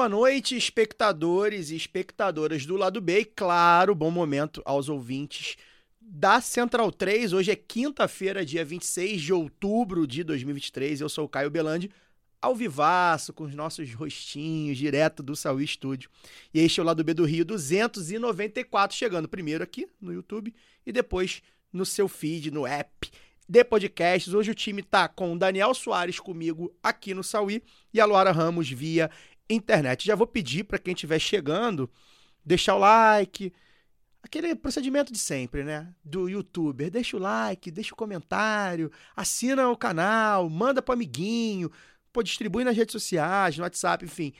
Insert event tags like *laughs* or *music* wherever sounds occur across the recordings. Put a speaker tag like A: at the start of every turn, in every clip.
A: Boa noite, espectadores e espectadoras do lado B. E claro, bom momento aos ouvintes da Central 3. Hoje é quinta-feira, dia 26 de outubro de 2023. Eu sou o Caio Belandi, ao vivaço, com os nossos rostinhos, direto do Saúl Estúdio. E este é o lado B do Rio 294, chegando primeiro aqui no YouTube e depois no seu feed, no app de podcasts. Hoje o time tá com o Daniel Soares comigo aqui no Sauí e a Luara Ramos via internet. Já vou pedir para quem estiver chegando deixar o like, aquele procedimento de sempre, né? Do youtuber. Deixa o like, deixa o comentário, assina o canal, manda pro amiguinho, pô, distribui nas redes sociais, no WhatsApp, enfim.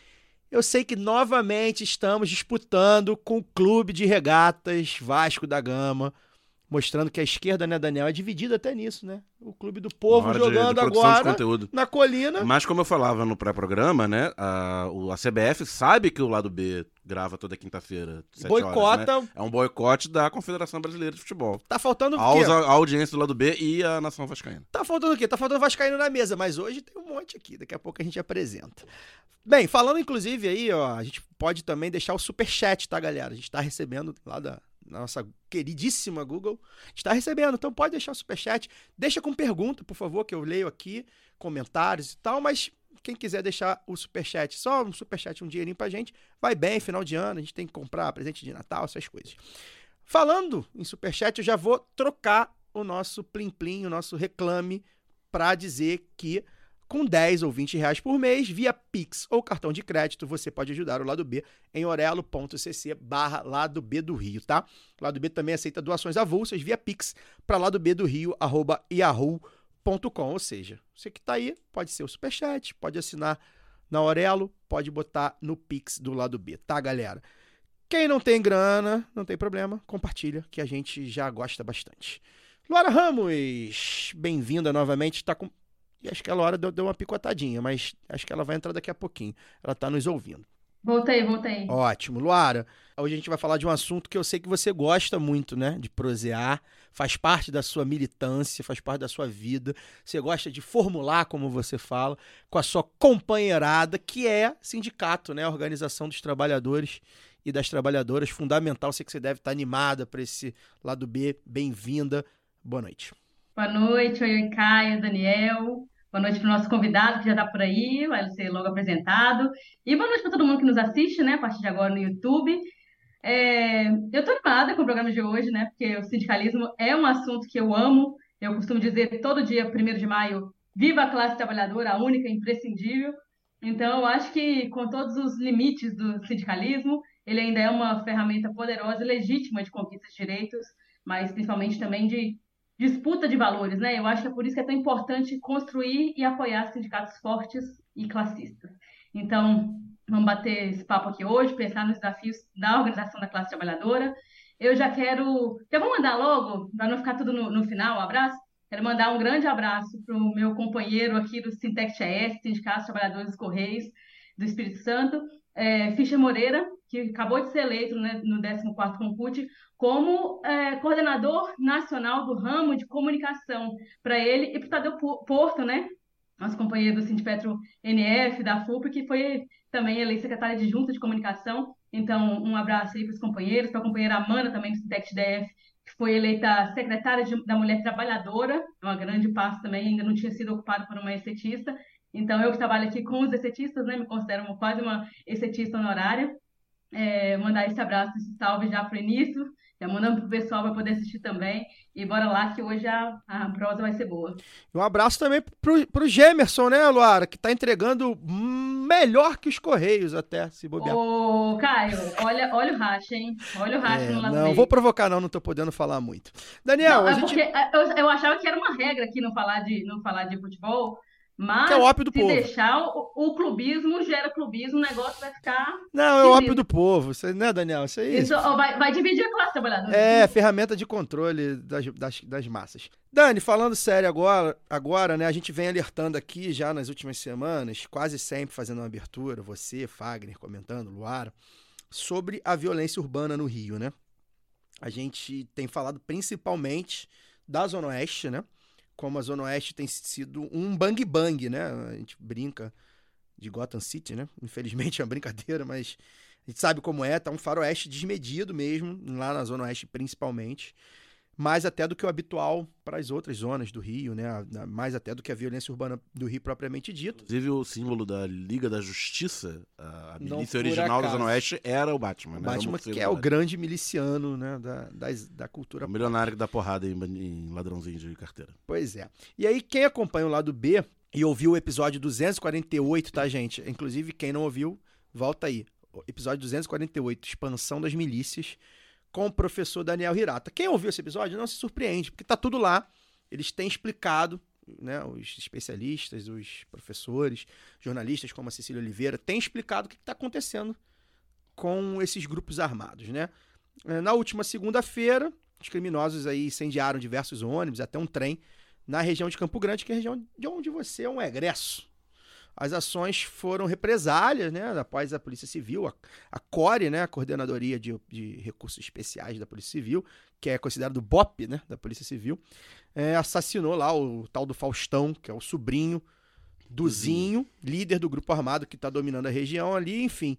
A: Eu sei que novamente estamos disputando com o Clube de Regatas Vasco da Gama, mostrando que a esquerda, né, Daniel, é dividida até nisso, né? O Clube do Povo jogando
B: de de
A: agora na colina.
B: Mas como eu falava no pré-programa, né? A, a CBF sabe que o lado B grava toda quinta-feira.
A: Boicota.
B: horas, né? É um boicote da Confederação Brasileira de Futebol.
A: Tá faltando o quê?
B: a audiência do lado B e a nação vascaína.
A: Tá faltando o quê? Tá faltando Vascaíno na mesa, mas hoje tem um monte aqui, daqui a pouco a gente apresenta. Bem, falando inclusive aí, ó, a gente pode também deixar o superchat, tá, galera? A gente tá recebendo lá da nossa queridíssima Google, a gente tá recebendo, então pode deixar o superchat, deixa com pergunta, por favor, que eu leio aqui, comentários e tal, mas quem quiser deixar o superchat, só um superchat, um dinheirinho pra gente, vai bem, final de ano, a gente tem que comprar presente de Natal, essas coisas. Falando em superchat, eu já vou trocar o nosso plim-plim, o nosso reclame, para dizer que com 10 ou 20 reais por mês, via Pix ou cartão de crédito, você pode ajudar o Lado B em orelo.cc barra Lado B do Rio, tá? O Lado B também aceita doações avulsas via Pix para Lado B do Rio, arroba yahoo.com. Ou seja, você que tá aí, pode ser o Superchat, pode assinar na Orelo, pode botar no Pix do Lado B, tá, galera? Quem não tem grana, não tem problema, compartilha, que a gente já gosta bastante. Luara Ramos, bem-vinda novamente. Tá com... E acho que a Luara deu, deu uma picotadinha, mas acho que ela vai entrar daqui a pouquinho. Ela tá nos ouvindo.
C: Voltei, voltei.
A: Ótimo. Luara, hoje a gente vai falar de um assunto que eu sei que você gosta muito, né? De prosear, faz parte da sua militância, faz parte da sua vida. Você gosta de formular, como você fala, com a sua companheirada, que é sindicato, né? Organização dos Trabalhadores e das Trabalhadoras. Fundamental, sei que você deve estar animada para esse lado B. Bem-vinda. Boa noite.
C: Boa noite, oi, Caio, Daniel. Boa noite para o nosso convidado que já está por aí, vai ser logo apresentado. E boa noite para todo mundo que nos assiste, né, a partir de agora no YouTube. É, eu estou animada com o programa de hoje, né, porque o sindicalismo é um assunto que eu amo. Eu costumo dizer todo dia, 1 de maio, viva a classe trabalhadora, a única, imprescindível. Então, eu acho que com todos os limites do sindicalismo, ele ainda é uma ferramenta poderosa e legítima de conquista de direitos, mas principalmente também de disputa de valores, né? Eu acho que é por isso que é tão importante construir e apoiar sindicatos fortes e classistas. Então, vamos bater esse papo aqui hoje, pensar nos desafios da organização da classe trabalhadora. Eu já quero, já vou mandar logo, para não ficar tudo no, no final, um abraço. Quero mandar um grande abraço para o meu companheiro aqui do Sintec ES, Sindicato dos Trabalhadores dos Correios do Espírito Santo, é, Moreira, que acabou de ser eleito né, no 14º Comput como é, coordenador nacional do ramo de comunicação para ele e para o Tadeu Porto, né? Nosso companheiro do Sindipetro NF, da FUP, que foi também eleito secretário de Junta de Comunicação. Então, um abraço aí para os companheiros, para a companheira Amanda também do Sintec DF, que foi eleita secretária de, da Mulher Trabalhadora, uma grande passo também, ainda não tinha sido ocupado por uma estetista. Então, eu que trabalho aqui com os essetistas, né, me considero quase uma essetista honorária. É, mandar esse abraço, esse salve já para o início, já mandando para o pessoal para poder assistir também. E bora lá que hoje a, a prosa vai ser boa.
A: Um abraço também pro, pro Gemerson, né, Luara? Que tá entregando melhor que os Correios até, se bobear.
C: Ô, Caio, olha, olha o racha, hein? Olha o racha
A: É,
C: no lado
A: não,
C: dele.
A: vou provocar não, não tô podendo falar muito. Daniel,
C: Não, é
A: gente...
C: porque eu, eu achava que era uma regra aqui não falar de, não falar de futebol, Mas
A: Que é o ópio do
C: se
A: povo.
C: deixar, o, o clubismo gera clubismo, o negócio vai ficar.
A: Não, é o ópio do povo. Isso, aí- né, Daniel? Isso aí.
C: Isso, ó, vai, vai dividir a classe trabalhadora.
A: É, ferramenta de controle das, das, das massas. Dani, falando sério agora, agora, né? A gente vem alertando aqui já nas últimas semanas, quase sempre fazendo uma abertura, você, Fagner, comentando, Luara, sobre a violência urbana no Rio, né? A gente tem falado principalmente da Zona Oeste, né? Como a Zona Oeste tem sido um bang bang, né? A gente brinca de Gotham City, né? Infelizmente é uma brincadeira, mas a gente sabe como é, tá um faroeste desmedido mesmo, lá na Zona Oeste principalmente. Mais até do que o habitual para as outras zonas do Rio, né? Mais até do que a violência urbana do Rio propriamente dito.
B: Inclusive, o símbolo da Liga da Justiça, a milícia original da. Zona Oeste, era o Batman.
A: O
B: né?
A: Batman, que é o grande miliciano, né? Da, das- da cultura
B: O milionário que dá porrada em, em ladrãozinho de carteira.
A: Pois é. E aí, quem acompanha o lado B e ouviu o episódio 248, tá, gente? Inclusive, quem não ouviu, volta aí. O episódio 248, Expansão das Milícias, com o professor Daniel Hirata. Quem ouviu esse episódio não se surpreende, porque tá tudo lá. Eles têm explicado, né? Os especialistas, os professores, jornalistas como a Cecília Oliveira, têm explicado o que está acontecendo com esses grupos armados, né? Eh, Na última segunda-feira, os criminosos aí incendiaram diversos ônibus, até um trem, na região de Campo Grande, que é a região de onde você é um egresso. As ações foram represálias, né, após a Polícia Civil, a, a CORE, né, a Coordenadoria de, de Recursos Especiais da Polícia Civil, que é considerado o BOP, né, da Polícia Civil, é, assassinou lá o tal do Faustão, que é o sobrinho do Zinho, líder do grupo armado que está dominando a região ali, enfim.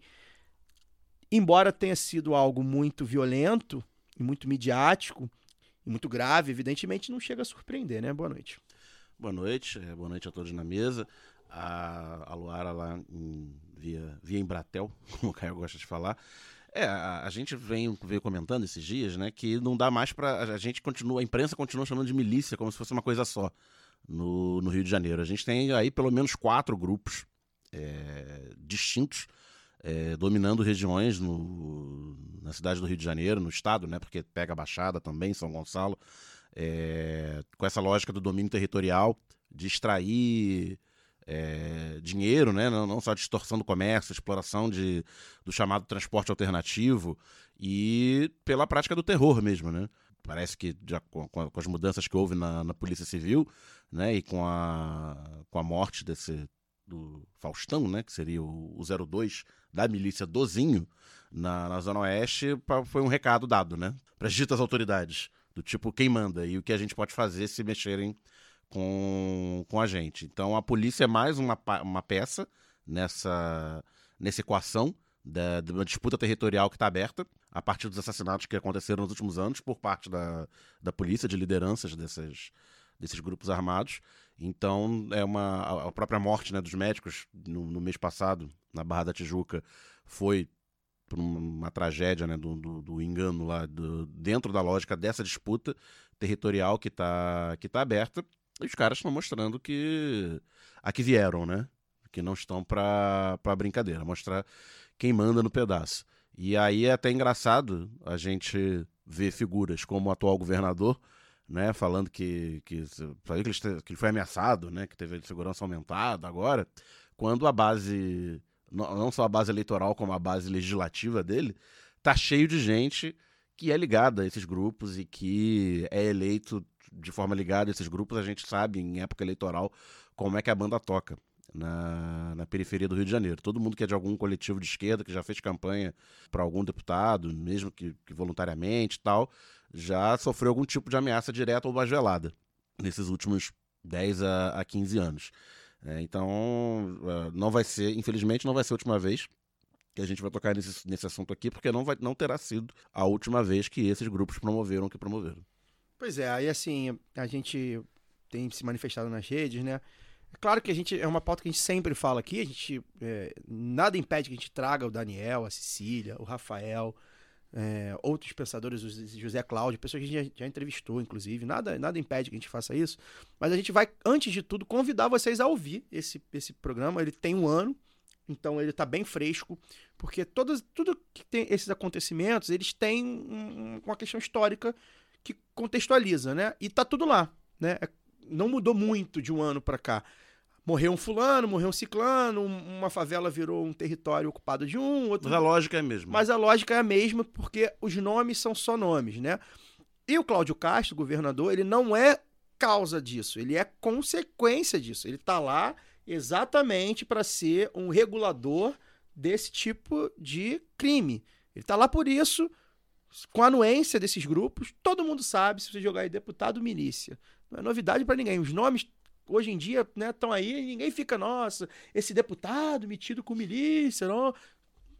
A: Embora tenha sido algo muito violento e muito midiático e muito grave, evidentemente não chega a surpreender, né? Boa noite.
B: Boa noite, é, boa noite a todos na mesa. A, a Luara lá em- via, via Embratel, *laughs* como o Caio gosta de falar. É, a, a gente vem, veio comentando esses dias, né, que não dá mais pra. A gente continua, a imprensa continua chamando de milícia como se fosse uma coisa só no, no Rio de Janeiro. A gente tem aí pelo menos quatro grupos é, distintos é, dominando regiões no, na cidade do Rio de Janeiro, no estado, né, porque pega a Baixada também, São Gonçalo, é, com essa lógica do domínio territorial, de extrair é, dinheiro, né? não, não só distorção do comércio, exploração de, do chamado transporte alternativo e pela prática do terror mesmo. Né? Parece que já com, com a- as mudanças que houve na, na Polícia Civil né? e com a, com a morte desse do Faustão, né? que seria o, o 02 da milícia Dozinho na, na Zona Oeste, pa- foi um recado dado né? para as ditas autoridades, do tipo quem manda e o que a gente pode fazer se mexerem com, com a gente. Então a polícia é mais uma, uma peça nessa, nessa equação da, de uma disputa territorial que está aberta a partir dos assassinatos que aconteceram nos últimos anos por parte da, da polícia, de lideranças desses, desses grupos armados. Então é uma a própria morte né, dos médicos no, no mês passado na Barra da Tijuca foi por uma, uma tragédia né, do, do, do engano lá do- dentro da lógica dessa disputa territorial que está que tá aberta e os caras estão mostrando que aqui vieram, né? Que não estão pra brincadeira, mostrar quem manda no pedaço. E aí é até engraçado a gente ver figuras como o atual governador, né? Falando que, que, que, ele, foi ameaçado, né? Que teve segurança aumentada agora, quando a base, não só a base eleitoral, como a base legislativa dele, tá cheio de gente que é ligada a esses grupos e que é eleito de forma ligada a esses grupos, a gente sabe em época eleitoral como é que a banda toca na, na periferia do Rio de Janeiro. Todo mundo que é de algum coletivo de esquerda, que já fez campanha para algum deputado, mesmo que, que voluntariamente e tal, já sofreu algum tipo de ameaça direta ou mais velada nesses últimos 10 a, a 15 anos. É, então, ah, não vai ser, infelizmente, não vai ser a última vez que a gente vai tocar nesse, nesse assunto aqui, porque não, vai, não terá sido a última vez que esses grupos promoveram o que promoveram.
A: Pois é, aí assim, a gente tem se manifestado nas redes, né? É claro que a gente é uma pauta que a gente sempre fala aqui, a gente é, nada impede que a gente traga o Daniel, a Cecília, o Rafael, é, outros pensadores, o José Cláudio, pessoas que a gente já, já entrevistou, inclusive, nada, nada impede que a gente faça isso, mas a gente vai, antes de tudo, convidar vocês a ouvir esse, esse programa, ele tem um ano, então ele tá bem fresco, porque todos, tudo que tem esses acontecimentos, eles têm um- um- uma questão histórica que contextualiza, né? E tá tudo lá, né? É- Não mudou muito de um ano para cá. morreu um fulano, morreu um ciclano, um- uma favela virou um território ocupado de um, outro
B: Mas a lógica é a mesma.
A: mas a lógica é a mesma, porque os nomes são só nomes, né? E o Cláudio Castro, governador, ele não é causa disso, ele é consequência disso. Ele está lá exatamente para ser um regulador desse tipo de crime. Ele está lá por isso, com a anuência desses grupos. Todo mundo sabe, se você jogar aí deputado, milícia. Não é novidade para ninguém. Os nomes hoje em dia estão aí e ninguém fica, nossa, esse deputado metido com milícia, não.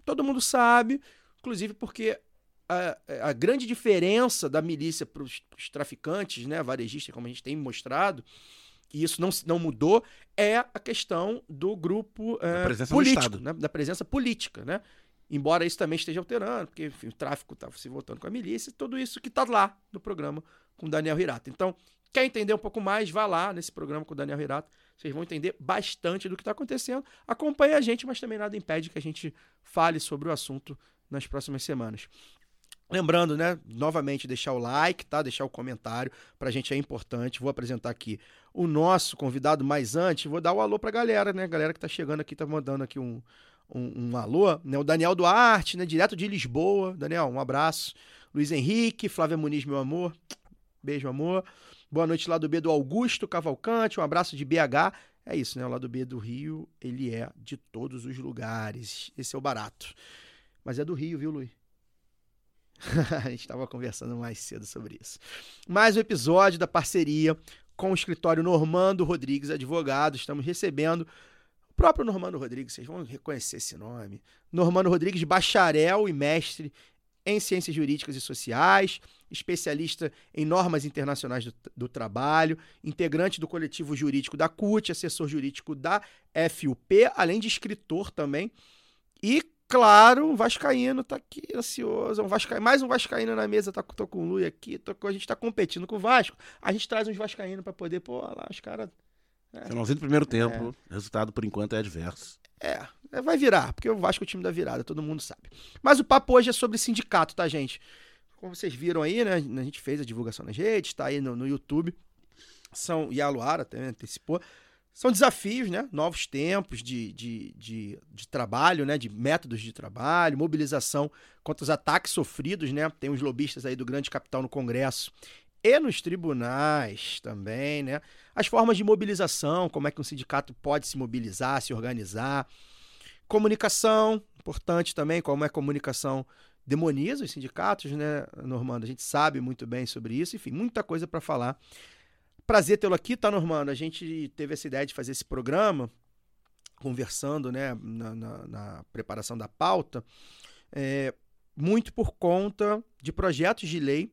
A: Todo mundo sabe, inclusive porque a, a grande diferença da milícia para os traficantes, né, varejistas, como a gente tem mostrado, e isso não, não mudou, é a questão do grupo
B: presença do
A: político,
B: Estado.
A: né, da presença política, né? Embora isso também esteja alterando, porque enfim, o tráfico está se voltando com a milícia, tudo isso que está lá no programa com Daniel Hirata. Então, quer entender um pouco mais, vá lá nesse programa com o Daniel Hirata, vocês vão entender bastante do que está acontecendo. Acompanhe a gente, mas também nada impede que a gente fale sobre o assunto nas próximas semanas. Lembrando, né, novamente, deixar o like, tá? Deixar o comentário, pra gente é importante. Vou apresentar aqui o nosso convidado, mas antes, vou dar o alô pra galera, né? Galera que tá chegando aqui, tá mandando aqui um, um, um alô, né? O Daniel Duarte, né? Direto de Lisboa. Daniel, um abraço. Luiz Henrique, Flávia Muniz, meu amor. Beijo, amor. Boa noite lá do B do Augusto Cavalcante, um abraço de BH. É isso, né? O lado B do Rio, ele é de todos os lugares. Esse é o barato. Mas é do Rio, viu, Luiz? *laughs* a gente estava conversando mais cedo sobre isso. Mais um episódio da parceria com o escritório Normando Rodrigues Advogados. Estamos recebendo próprio Normando Rodrigues, vocês vão reconhecer esse nome. Normando Rodrigues, bacharel e mestre em ciências jurídicas e sociais, especialista em normas internacionais do, do trabalho, integrante do coletivo jurídico da CUT, assessor jurídico da FUP, além de escritor também. E claro, um vascaíno tá aqui ansioso, um vasca... mais um vascaíno na mesa, tá, tô com o Lui aqui, tô a gente tá competindo com o Vasco. A gente traz uns vascaínos para poder, pô, lá os caras
B: Finalzinho do primeiro tempo, resultado por enquanto é adverso.
A: É, é, vai virar, porque o Vasco é o time da virada, todo mundo sabe. Mas o papo hoje é sobre sindicato, tá, gente? Como vocês viram aí, né? A gente fez a divulgação nas redes, tá aí no, no YouTube. São, e a Luara também antecipou. São desafios, né? Novos tempos de, de, de, de trabalho, né? De métodos de trabalho, mobilização contra os ataques sofridos, né? Tem uns lobistas aí do grande capital no Congresso e nos tribunais também, né? As formas de mobilização, como é que um sindicato pode se mobilizar, se organizar. Comunicação, importante também, como é a comunicação demoniza os sindicatos, né, Normando? A gente sabe muito bem sobre isso, enfim, muita coisa para falar. Prazer tê-lo aqui, tá, Normando? A gente teve essa ideia de fazer esse programa, conversando, né, na, na- na preparação da pauta, é, muito por conta de projetos de lei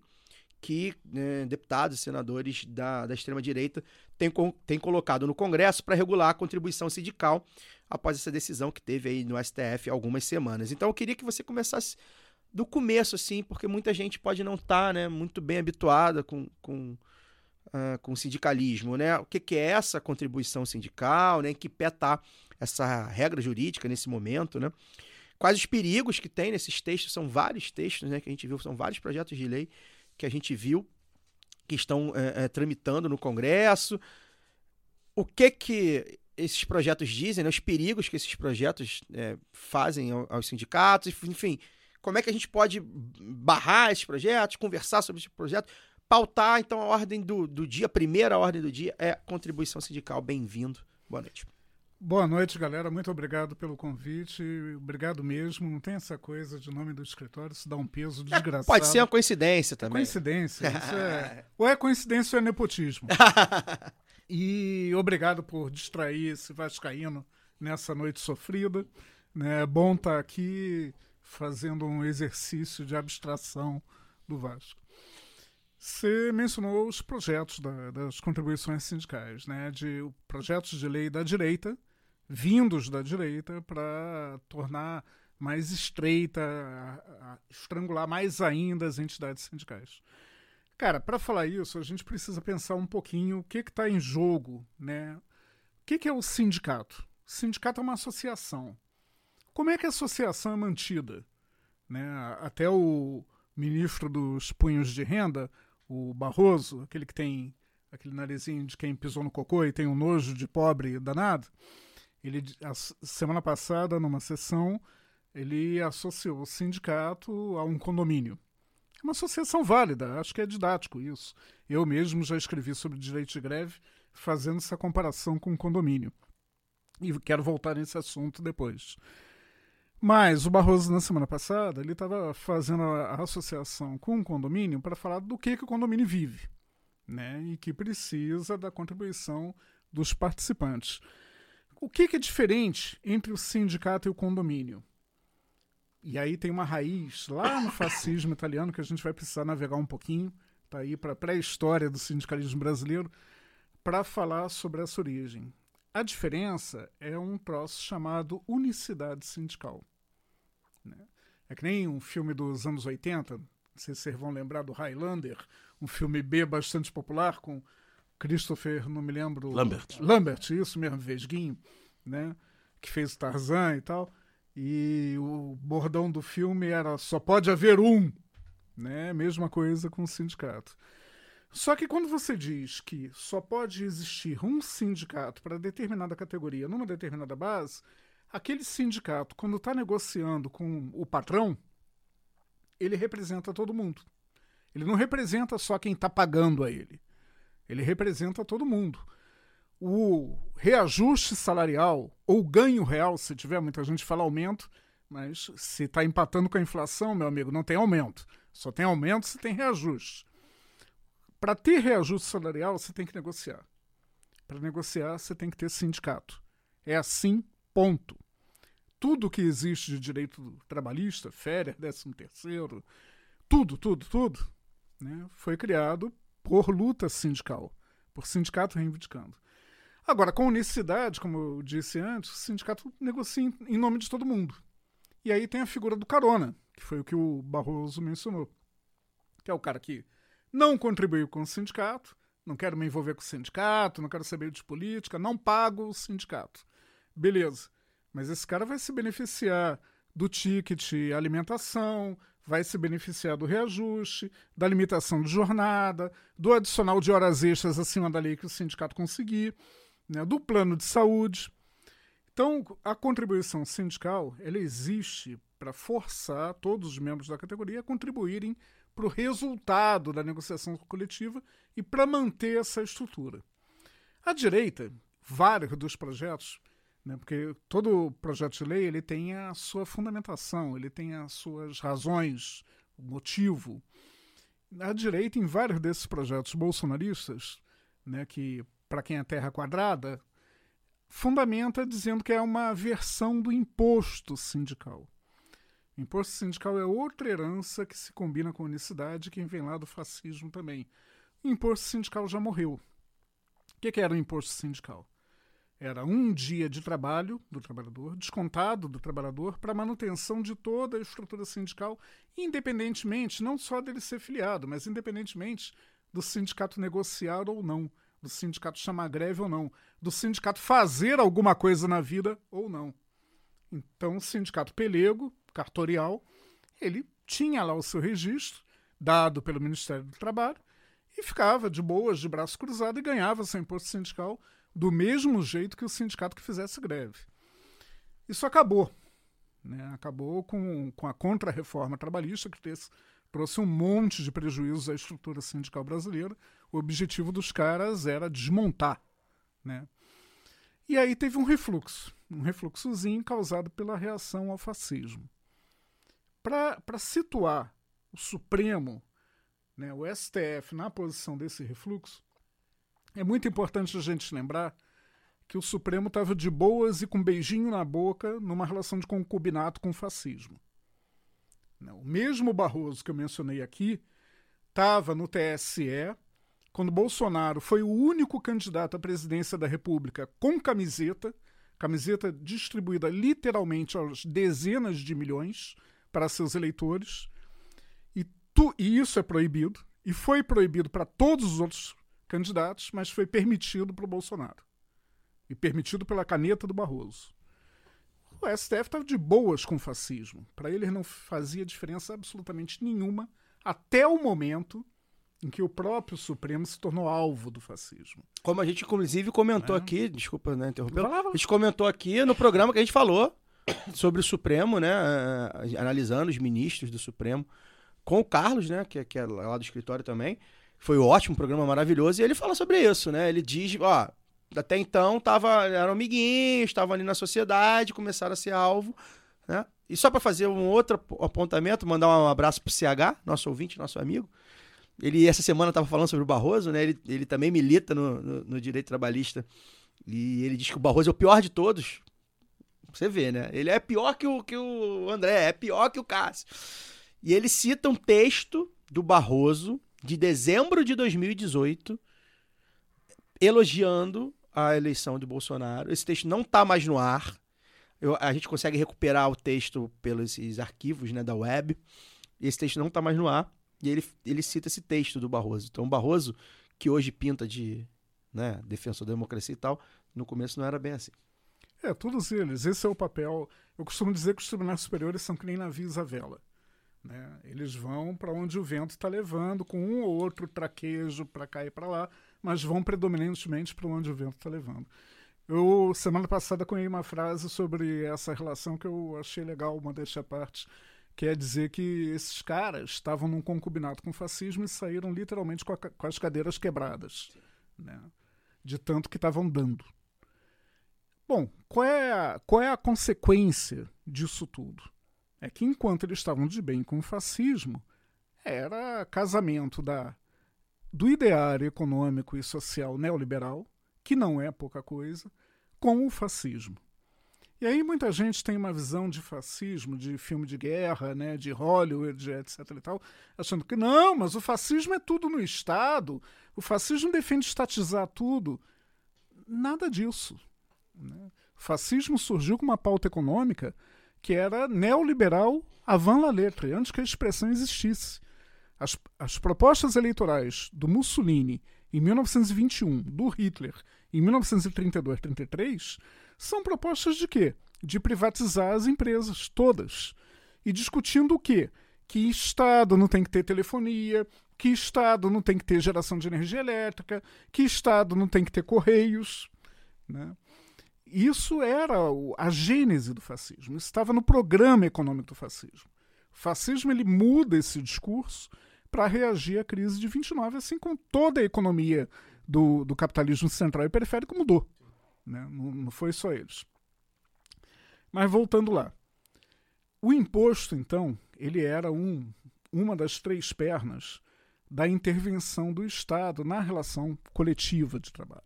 A: que né, deputados e senadores da, da extrema-direita têm, têm colocado no Congresso para regular a contribuição sindical após essa decisão que teve aí no STF há algumas semanas. Então eu queria que você começasse do começo, assim, porque muita gente pode não estar né, muito bem habituada com, com, ah, com sindicalismo. Né? O que, que é essa contribuição sindical, né? em que pé está essa regra jurídica nesse momento, né? Quais os perigos que tem nesses textos? São vários textos né, que a gente viu, são vários projetos de lei que a gente viu que estão eh, eh, tramitando no Congresso. O que que esses projetos dizem, né, os perigos que esses projetos eh, fazem ao- aos sindicatos, enfim, como é que a gente pode barrar esses projetos, conversar sobre esses projetos, pautar então a ordem do, do dia, a primeira ordem do dia é contribuição sindical. Bem-vindo. Boa noite.
D: Boa noite, galera. Muito obrigado pelo convite. Obrigado mesmo. Não tem essa coisa de nome do escritório, isso dá um peso desgraçado.
A: Pode ser uma coincidência também.
D: coincidência. *laughs* Isso é... ou é coincidência ou é nepotismo. *laughs* e obrigado por distrair esse vascaíno nessa noite sofrida. né? É bom estar aqui fazendo um exercício de abstração do Vasco. Você mencionou os projetos da- das contribuições sindicais, né? De projetos de lei da direita, vindos da direita, para tornar mais estreita, a- a- estrangular mais ainda as entidades sindicais. Cara, para falar isso, a gente precisa pensar um pouquinho o que está em jogo, né? O que, que é o sindicato? O sindicato é uma associação. Como é que a associação é mantida? Né? Até o ministro dos punhos de renda, o Barroso, aquele que tem aquele narizinho de quem pisou no cocô e tem um nojo de pobre danado. Ele, a semana passada, numa sessão, ele associou o sindicato a um condomínio. É uma associação válida, acho que é didático isso. Eu mesmo já escrevi sobre direito de greve fazendo essa comparação com o condomínio. E quero voltar nesse assunto depois. Mas o Barroso, na semana passada, ele estava fazendo a, a associação com o condomínio para falar do que, que o condomínio vive, né? E que precisa da contribuição dos participantes. O que, que é diferente entre o sindicato e o condomínio? E aí tem uma raiz lá no fascismo italiano que a gente vai precisar navegar um pouquinho, tá aí para a pré-história do sindicalismo brasileiro, para falar sobre essa origem. A diferença é um troço chamado unicidade sindical. né? É que nem um filme dos anos 80, não sei se vocês vão lembrar do Highlander, um filme B bastante popular com Christopher, não me lembro.
B: Lambert.
D: Lambert, isso mesmo, Vesguinho, né? Que fez o Tarzan e tal. E o bordão do filme era só pode haver um, né? Mesma coisa com o sindicato. Só que quando você diz que só pode existir um sindicato para determinada categoria numa determinada base, aquele sindicato, quando está negociando com o patrão, ele representa todo mundo. Ele não representa só quem está pagando a ele. Ele representa todo mundo. O reajuste salarial ou ganho real, se tiver, muita gente fala aumento, mas se está empatando com a inflação, meu amigo, não tem aumento. Só tem aumento se tem reajuste. Para ter reajuste salarial, você tem que negociar. Para negociar, você tem que ter sindicato. É assim, ponto. Tudo que existe de direito trabalhista, férias, décimo terceiro, tudo, tudo, tudo, né, foi criado por luta sindical, por sindicato reivindicando. Agora, com unicidade, como eu disse antes, o sindicato negocia em- nome de todo mundo. E aí tem a figura do carona, que foi o que o Barroso mencionou, que é o cara que não contribuiu com o sindicato, não quero me envolver com o sindicato, não quero saber de política, não pago o sindicato. Beleza. Mas esse cara vai se beneficiar do ticket alimentação, vai se beneficiar do reajuste, da limitação de jornada, do adicional de horas extras acima da lei que o sindicato conseguir, né, do plano de saúde. Então, a contribuição sindical ela existe para forçar todos os membros da categoria a contribuírem para o resultado da negociação coletiva e para manter essa estrutura. A direita, vários dos projetos, né, porque todo projeto de lei ele tem a sua fundamentação, ele tem as suas razões, o motivo. A direita, em vários desses projetos bolsonaristas, né, que para quem é terra quadrada, fundamenta dizendo que é uma versão do imposto sindical. O imposto sindical é outra herança que se combina com a unicidade, que vem lá do fascismo também. O imposto sindical já morreu. O que, que era o imposto sindical? Era um dia de trabalho do trabalhador, descontado do trabalhador, para manutenção de toda a estrutura sindical, independentemente, não só dele ser filiado, mas independentemente do sindicato negociar ou não, do sindicato chamar greve ou não, do sindicato fazer alguma coisa na vida ou não. Então, o sindicato pelego, cartorial, ele tinha lá o seu registro, dado pelo Ministério do Trabalho, e ficava de boas, de braço cruzado, e ganhava seu imposto sindical do mesmo jeito que o sindicato que fizesse greve. Isso acabou. Né? Acabou com, com a contra-reforma trabalhista, que tesse, trouxe um monte de prejuízos à estrutura sindical brasileira. O objetivo dos caras era desmontar. Né? E aí teve um refluxo, um refluxozinho causado pela reação ao fascismo. Para situar o Supremo, né, o STF, na posição desse refluxo, é muito importante a gente lembrar que o Supremo estava de boas e com um beijinho na boca numa relação de concubinato com o fascismo. Né, O mesmo Barroso que eu mencionei aqui estava no TSE quando Bolsonaro foi o único candidato à presidência da República com camiseta, camiseta distribuída literalmente aos dezenas de milhões para seus eleitores, e, tu, e isso é proibido, e foi proibido para todos os outros candidatos, mas foi permitido para o Bolsonaro. E permitido pela caneta do Barroso. O STF estava de boas com o fascismo. Para ele não fazia diferença absolutamente nenhuma até o momento em que o próprio Supremo se tornou alvo do fascismo.
A: Como a gente, inclusive, comentou
D: É.
A: aqui, desculpa, né, interromper. A gente comentou aqui no programa que a gente falou sobre o Supremo, né, analisando os ministros do Supremo, com o Carlos, né, que, é- que é lá do escritório também. Foi ótimo, um programa maravilhoso, e ele fala sobre isso, né, ele diz, ó, até então tava, eram amiguinhos, estavam ali na sociedade, começaram a ser alvo, né, e só para fazer um outro ap- apontamento, mandar um abraço pro CH, nosso ouvinte, nosso amigo, ele essa semana estava falando sobre o Barroso, né? Ele, ele também milita no, no, no direito trabalhista. E ele diz que o Barroso é o pior de todos. Você vê, né? Ele é pior que o, que o André, é pior que o Cássio. E ele cita um texto do Barroso de dezembro de 2018 elogiando a eleição de Bolsonaro. Esse texto não está mais no ar. Eu- a gente consegue recuperar o texto pelos arquivos né, da web. Esse texto não está mais no ar. E ele, ele cita esse texto do Barroso. Então, o Barroso, que hoje pinta de né, defensor da democracia e tal, no começo não era bem assim.
D: É, todos eles. Esse é o papel. Eu costumo dizer que os tribunais superiores são que nem navios à vela. Né? Eles vão para onde o vento está levando, com um ou outro traquejo para cá e para lá, mas vão predominantemente para onde o vento está levando. Eu, semana passada, cunhei uma frase sobre essa relação que eu achei legal, uma deixa à parte, que é dizer que esses caras estavam num concubinato com o fascismo e saíram literalmente com, a com as cadeiras quebradas, né? de tanto que estavam dando. Bom, qual é, qual é a consequência disso tudo? É que enquanto eles estavam de bem com o fascismo, era casamento da, do ideário econômico e social neoliberal, que não é pouca coisa, com o fascismo. E aí muita gente tem uma visão de fascismo, de filme de guerra, né, de Hollywood, etc e tal, achando que não, mas o fascismo é tudo no Estado, o fascismo defende estatizar tudo. Nada disso. né? O fascismo surgiu com uma pauta econômica que era neoliberal avant la lettre, antes que a expressão existisse. As, as propostas eleitorais do Mussolini em 1921, do Hitler em 1932-33, são propostas de quê? De privatizar as empresas todas. E discutindo o quê? Que Estado não tem que ter telefonia, que Estado não tem que ter geração de energia elétrica, que Estado não tem que ter correios. Né? Isso era a gênese do fascismo. Isso estava no programa econômico do fascismo. O fascismo ele muda esse discurso para reagir à crise de 29, assim como toda a economia do, do capitalismo central e periférico mudou. Né? Não, não foi só eles. Mas voltando lá. O imposto, então, ele era um, uma das três pernas da intervenção do Estado na relação coletiva de trabalho.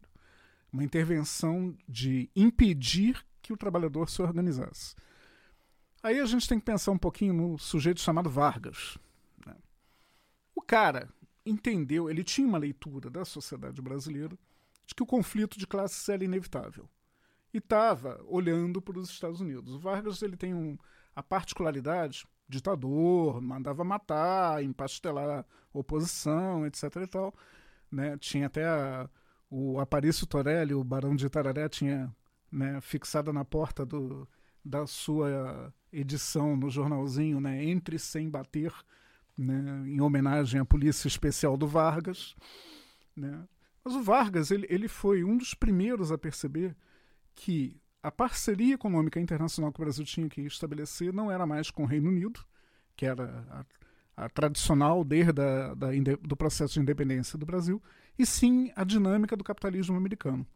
D: Uma intervenção de impedir que o trabalhador se organizasse. Aí a gente tem que pensar um pouquinho no sujeito chamado Vargas. né? O cara entendeu, ele tinha uma leitura da sociedade brasileira de que o conflito de classes era inevitável. E estava olhando para os Estados Unidos. O Vargas ele tem um, a particularidade, ditador, mandava matar, empastelar oposição, etc. E tal, né? Tinha até a, o Aparício Torelli, o Barão de Itararé, tinha né, fixada na porta do, da sua edição no jornalzinho, né, Entre Sem Bater, né, em homenagem à Polícia Especial do Vargas. Né. Mas o Vargas ele, ele foi um dos primeiros a perceber que a parceria econômica internacional que o Brasil tinha que estabelecer não era mais com o Reino Unido, que era a, a tradicional desde a, da, do processo de independência do Brasil, e sim a dinâmica do capitalismo americano.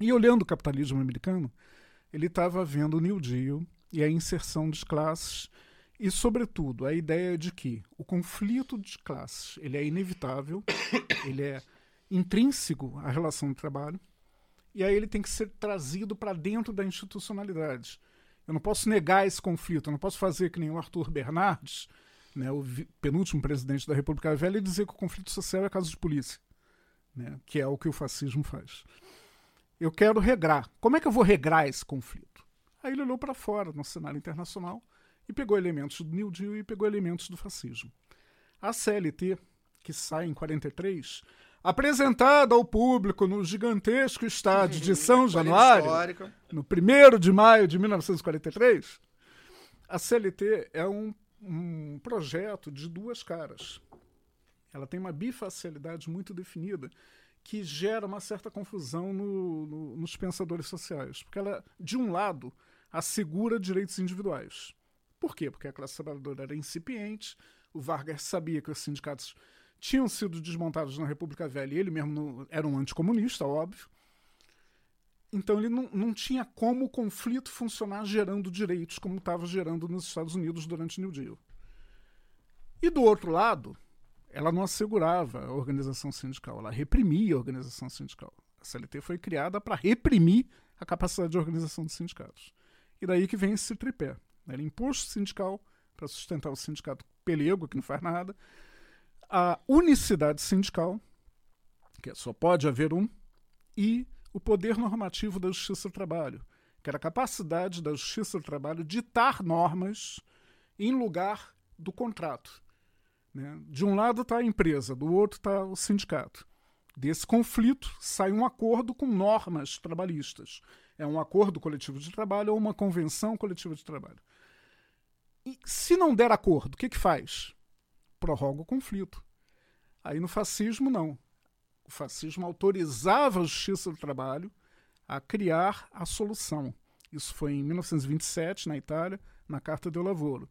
D: E olhando o capitalismo americano, ele estava vendo o New Deal e a inserção de classes e, sobretudo, a ideia de que o conflito de classes ele é inevitável, *coughs* ele é intrínseco à relação de trabalho, e aí ele tem que ser trazido para dentro da institucionalidade. Eu não posso negar esse conflito, eu não posso fazer que nem o Arthur Bernardes, né, o penúltimo presidente da República Velha, e dizer que o conflito social é caso de polícia, né, que é o que o fascismo faz. Eu quero regrar. Como é que eu vou regrar esse conflito? Aí ele olhou para fora no cenário internacional e pegou elementos do New Deal e pegou elementos do fascismo. A CLT, que sai em 43, apresentada ao público no gigantesco estádio de São Januário, no 1 de maio de 1943, a CLT é um, um projeto de duas caras. Ela tem uma bifacialidade muito definida que gera uma certa confusão no- no- nos pensadores sociais. Porque ela, de um lado, assegura direitos individuais. Por quê? Porque a classe trabalhadora era incipiente, o Vargas sabia que os sindicatos tinham sido desmontados na República Velha e ele mesmo não- era um anticomunista, óbvio. Então ele não, não tinha como o conflito funcionar gerando direitos como estava gerando nos Estados Unidos durante o New Deal. E do outro lado, ela não assegurava a organização sindical, ela reprimia a organização sindical. A CLT foi criada para reprimir a capacidade de organização dos sindicatos. E daí que vem esse tripé. né? Imposto sindical para sustentar o sindicato pelego, que não faz nada, a unicidade sindical, que só pode haver um, e o poder normativo da Justiça do Trabalho, que era a capacidade da Justiça do Trabalho ditar normas em lugar do contrato. Né? De um lado está a empresa, do outro está o sindicato. Desse conflito sai um acordo com normas trabalhistas. É um acordo coletivo de trabalho ou uma convenção coletiva de trabalho. E se não der acordo, o que, que faz? Prorroga o conflito. Aí no fascismo, não. O fascismo autorizava a Justiça do Trabalho a criar a solução. Isso foi em 1927, na Itália, na Carta del Lavoro.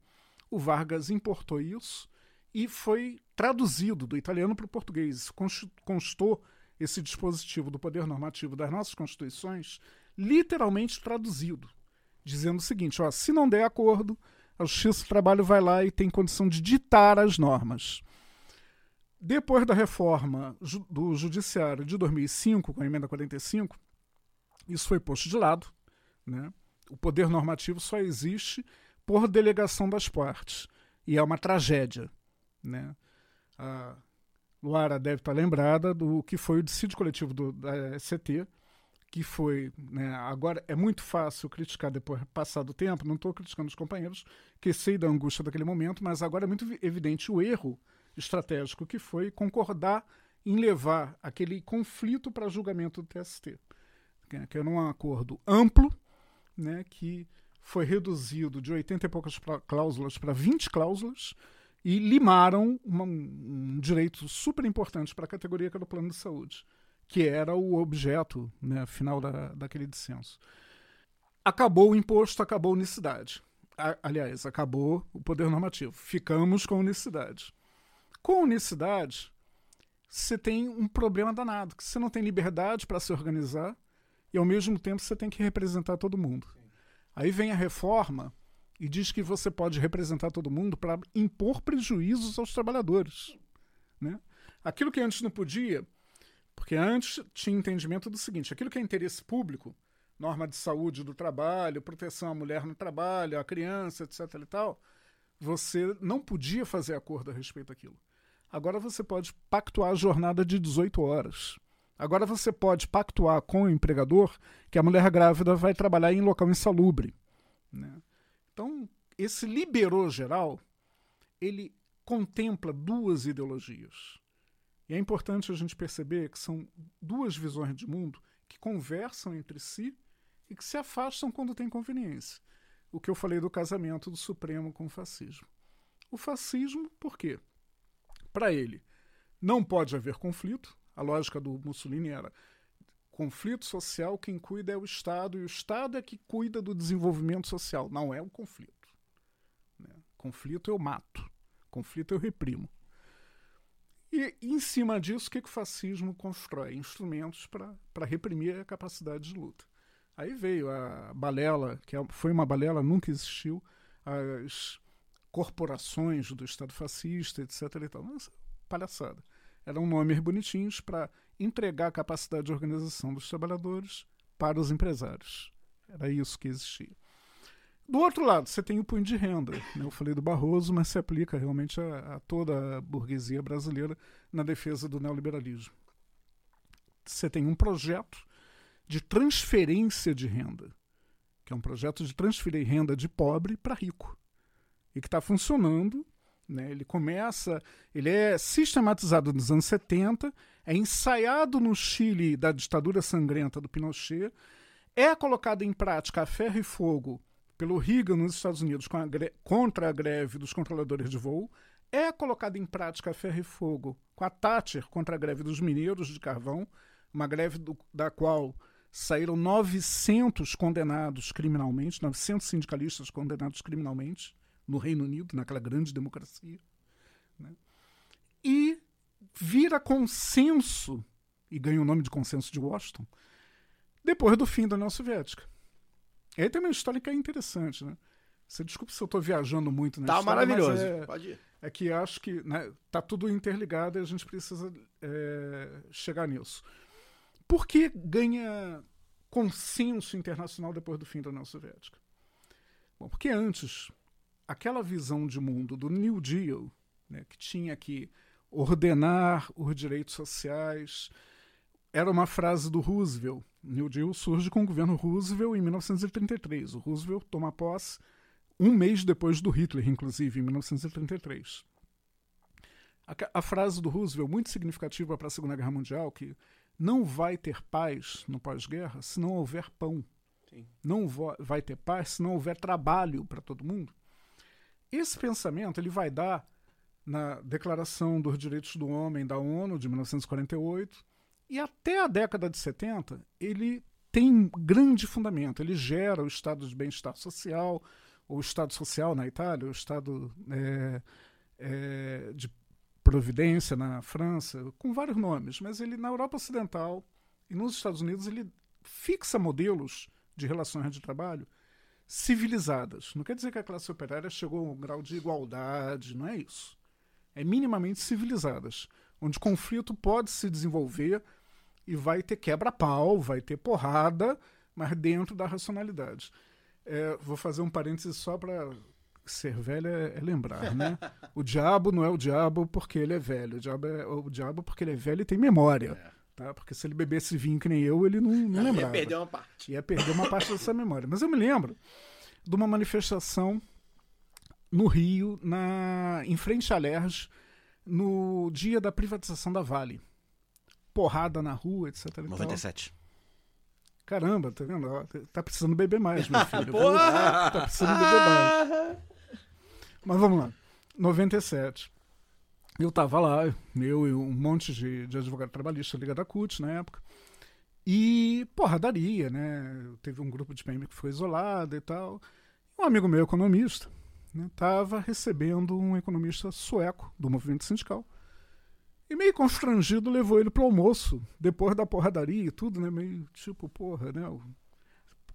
D: O Vargas importou isso e foi traduzido do italiano para o português. Constou esse dispositivo do poder normativo das nossas constituições literalmente traduzido, dizendo o seguinte: ó, se não der acordo, a Justiça do Trabalho vai lá e tem condição de ditar as normas. Depois da reforma do Judiciário de 2005, com a emenda 45, isso foi posto de lado. Né? O poder normativo só existe por delegação das partes. E é uma tragédia. Né? A Luara deve estar lembrada do que foi o dissídio coletivo do, da SCT, que foi. Né, agora é muito fácil criticar depois passado o tempo, não estou criticando os companheiros, que sei da angústia daquele momento, mas agora é muito vi- evidente o erro estratégico que foi concordar em levar aquele conflito para julgamento do TST, que que era um acordo amplo, né, que foi reduzido de 80 e poucas cláusulas para 20 cláusulas e limaram uma- um direito super importante para a categoria que era o plano de saúde, que era o objeto né, final da, daquele dissenso. Acabou o imposto, acabou a unicidade. A- aliás, acabou o poder normativo. Ficamos com a unicidade. Com a unicidade, você tem um problema danado, que você não tem liberdade para se organizar e, ao mesmo tempo, você tem que representar todo mundo. Aí vem a reforma e diz que você pode representar todo mundo para impor prejuízos aos trabalhadores. Né? Aquilo que antes não podia, porque antes tinha entendimento do seguinte: aquilo que é interesse público, norma de saúde do trabalho, proteção à mulher no trabalho, à criança, etc. e tal, você não podia fazer acordo a respeito daquilo. Agora você pode pactuar a jornada de 18 horas. Agora você pode pactuar com o empregador que a mulher grávida vai trabalhar em local insalubre. Né? Então, esse liberou geral, ele contempla duas ideologias. E é importante a gente perceber que são duas visões de mundo que conversam entre si e que se afastam quando tem conveniência. O que eu falei do casamento do Supremo com o fascismo. O fascismo, por quê? Para ele, não pode haver conflito. A lógica do Mussolini era conflito social, quem cuida é o Estado, e o Estado é que cuida do desenvolvimento social. Não é um conflito. né? Conflito eu mato, conflito eu reprimo. E em cima disso, o que, que o fascismo constrói? Instrumentos para reprimir a capacidade de luta. Aí veio a balela, que é- foi uma balela, nunca existiu, as corporações do Estado fascista, etc. E tal. Mas, palhaçada. Eram nomes bonitinhos para entregar a capacidade de organização dos trabalhadores para os empresários. Era isso que existia. Do outro lado, você tem o punho de renda. né? Eu falei do Barroso, mas se aplica realmente a, a toda a burguesia brasileira na defesa do neoliberalismo. Você tem um projeto de transferência de renda, que é um projeto de transferir renda de pobre para rico, e que está funcionando. Né? Ele começa, ele é sistematizado nos anos 70, é ensaiado no Chile da ditadura sangrenta do Pinochet, é colocado em prática a ferro e fogo pelo Reagan nos Estados Unidos a contra a greve dos controladores de voo, é colocada em prática a ferro e fogo com a Thatcher contra a greve dos mineiros de carvão, uma greve do- da qual saíram 900 condenados criminalmente, 900 sindicalistas condenados criminalmente no Reino Unido, naquela grande democracia. né? E vira consenso, e ganha o nome de consenso de Washington, depois do fim da União Soviética. E aí tem uma história que é interessante, né? Você desculpa se eu estou viajando muito na
A: Tá
D: história,
A: maravilhoso.
D: é-
A: Pode ir.
D: é que acho que né, tá tudo interligado e a gente precisa é, chegar nisso. Por que ganha consenso internacional depois do fim da União Soviética? Bom, porque antes, aquela visão de mundo do New Deal, né, que tinha que ordenar os direitos sociais, era uma frase do Roosevelt. New Deal surge com o governo Roosevelt em 1933. O Roosevelt toma posse um mês depois do Hitler, inclusive, em 1933. A, a frase do Roosevelt, muito significativa para a Segunda Guerra Mundial, que não vai ter paz no pós-guerra se não houver pão.
A: Sim.
D: Não vai ter paz se não houver trabalho para todo mundo. Esse pensamento ele vai dar na Declaração dos Direitos do Homem da ONU de 1948 e até a década de 70 ele tem grande fundamento. Ele gera o estado de bem-estar social, ou Estado Social na Itália, o Estado é, é, de Providência na França, com vários nomes, mas ele na Europa Ocidental e nos Estados Unidos ele fixa modelos de relações de trabalho civilizadas. Não quer dizer que a classe operária chegou a um grau de igualdade, não é isso. É minimamente civilizadas, onde conflito pode se desenvolver e vai ter quebra-pau, vai ter porrada, mas dentro da racionalidade. É, vou fazer um parênteses só para ser velho é, é lembrar, né? *laughs* O diabo não é o diabo porque ele é velho, o diabo é o diabo porque ele é velho e tem memória, tá? Porque se ele bebesse vinho que nem eu, ele não, não
A: Ia
D: lembrava.
A: perder uma parte.
D: Ia perder uma parte dessa memória. Mas eu me lembro de uma manifestação no Rio, na, em frente à Lerge, no dia da privatização da Vale. Porrada na rua, etc. e tal.
B: 97.
D: Caramba, tá vendo? Tá precisando beber mais, meu *laughs* filho.
A: Porra!
D: Tá precisando beber mais. Mas vamos lá. 97. Eu tava lá, eu e um monte de, de advogado trabalhista ligado à CUT na época. E porradaria, né? Teve um grupo de PM que foi isolado e tal. Um amigo meu, economista, né, tava recebendo um economista sueco do movimento sindical. E meio constrangido levou ele pro almoço, depois da porradaria e tudo, né? Meio tipo, porra, né?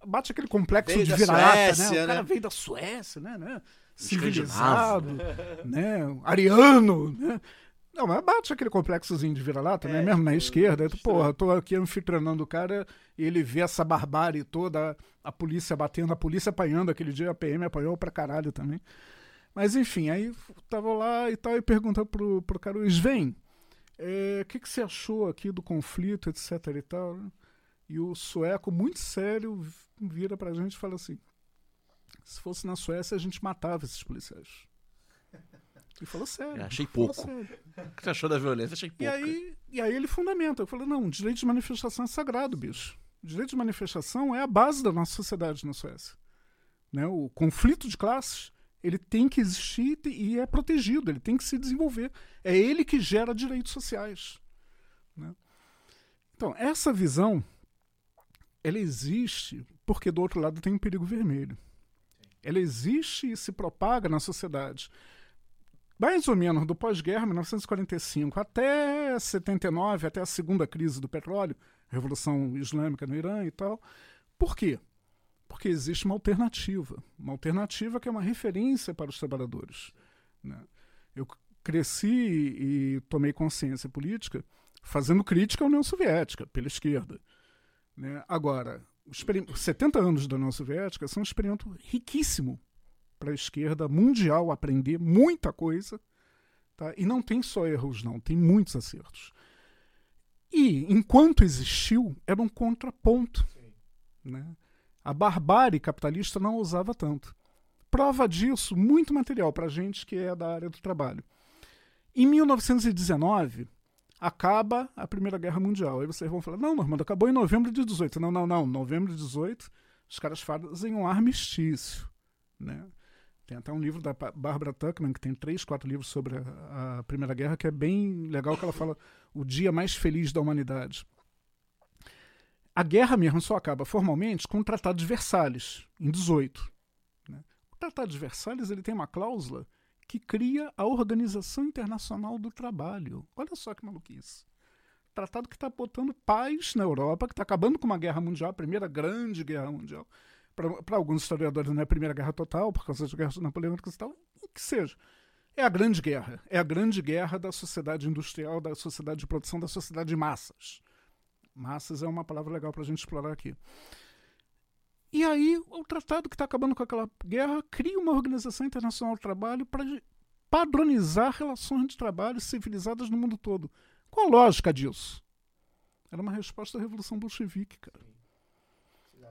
D: Bate aquele complexo
A: Veio
D: de vira-lata, né? O cara
A: né?
D: veio da Suécia, né? né? Civilizado, *laughs* né? Ariano, né? Não, mas bate aquele complexozinho de vira-lata, né? Mesmo na esquerda. Tu, Porra, tô aqui anfitranando o cara e ele vê essa barbárie toda, a, polícia batendo, a polícia apanhando. Aquele dia a PM apanhou pra caralho também. Mas enfim, aí tava lá e tal, e pergunta pro, pro cara, o Sven, é, o que, que você achou aqui do conflito, etc e tal? E o sueco, muito sério, vira pra gente e fala assim: se fosse na Suécia, a gente matava esses policiais. E falou sério.
B: É, achei pouco.
D: sério.
B: O que você achou da violência? Achei pouco.
D: E aí, e aí ele fundamenta. Eu falei, não, o direito de manifestação é sagrado, bicho. O direito de manifestação é a base da nossa sociedade na Suécia. Né? O conflito de classes, ele tem que existir e é protegido, ele tem que se desenvolver. É ele que gera direitos sociais. né? Então, essa visão, ela existe porque do outro lado tem um perigo vermelho. Ela existe e se propaga na sociedade mais ou menos do pós-guerra, 1945 até 79, até a segunda crise do petróleo, Revolução Islâmica no Irã e tal. Por quê? Porque existe uma alternativa. Uma alternativa que é uma referência para os trabalhadores. né? Eu cresci e tomei consciência política fazendo crítica à União Soviética, pela esquerda. né? Agora, 70 anos da União Soviética são um experimento riquíssimo para a esquerda mundial aprender muita coisa, tá? E não tem só erros não, tem muitos acertos. E enquanto existiu, era um contraponto, né? A barbárie capitalista não usava tanto. Prova disso, muito material para gente que é da área do trabalho. Em 1919, acaba a Primeira Guerra Mundial. Aí vocês vão falar, não, Normando, acabou em novembro de 18. Não, não, não. Novembro de 18, os caras fazem um armistício. Né? Tem até um livro da Barbara Tuchman, que tem três, quatro livros sobre a, a Primeira Guerra, que é bem legal, que ela fala o dia mais feliz da humanidade. A guerra mesmo só acaba formalmente com o Tratado de Versalhes, em 18. né? O Tratado de Versalhes ele tem uma cláusula que cria a Organização Internacional do Trabalho. Olha só que maluquice. Tratado que está botando paz na Europa, que está acabando com uma guerra mundial, a primeira grande guerra mundial. Para alguns historiadores não é a primeira guerra total, por causa das guerras napoleônicas e tal, que seja. É a grande guerra. É a grande guerra da sociedade industrial, da sociedade de produção, da sociedade de massas. Massas é uma palavra legal para a gente explorar aqui. E aí, o tratado que está acabando com aquela guerra cria uma organização internacional do trabalho para padronizar relações de trabalho civilizadas no mundo todo. Qual a lógica disso? Era uma resposta à Revolução Bolchevique, cara.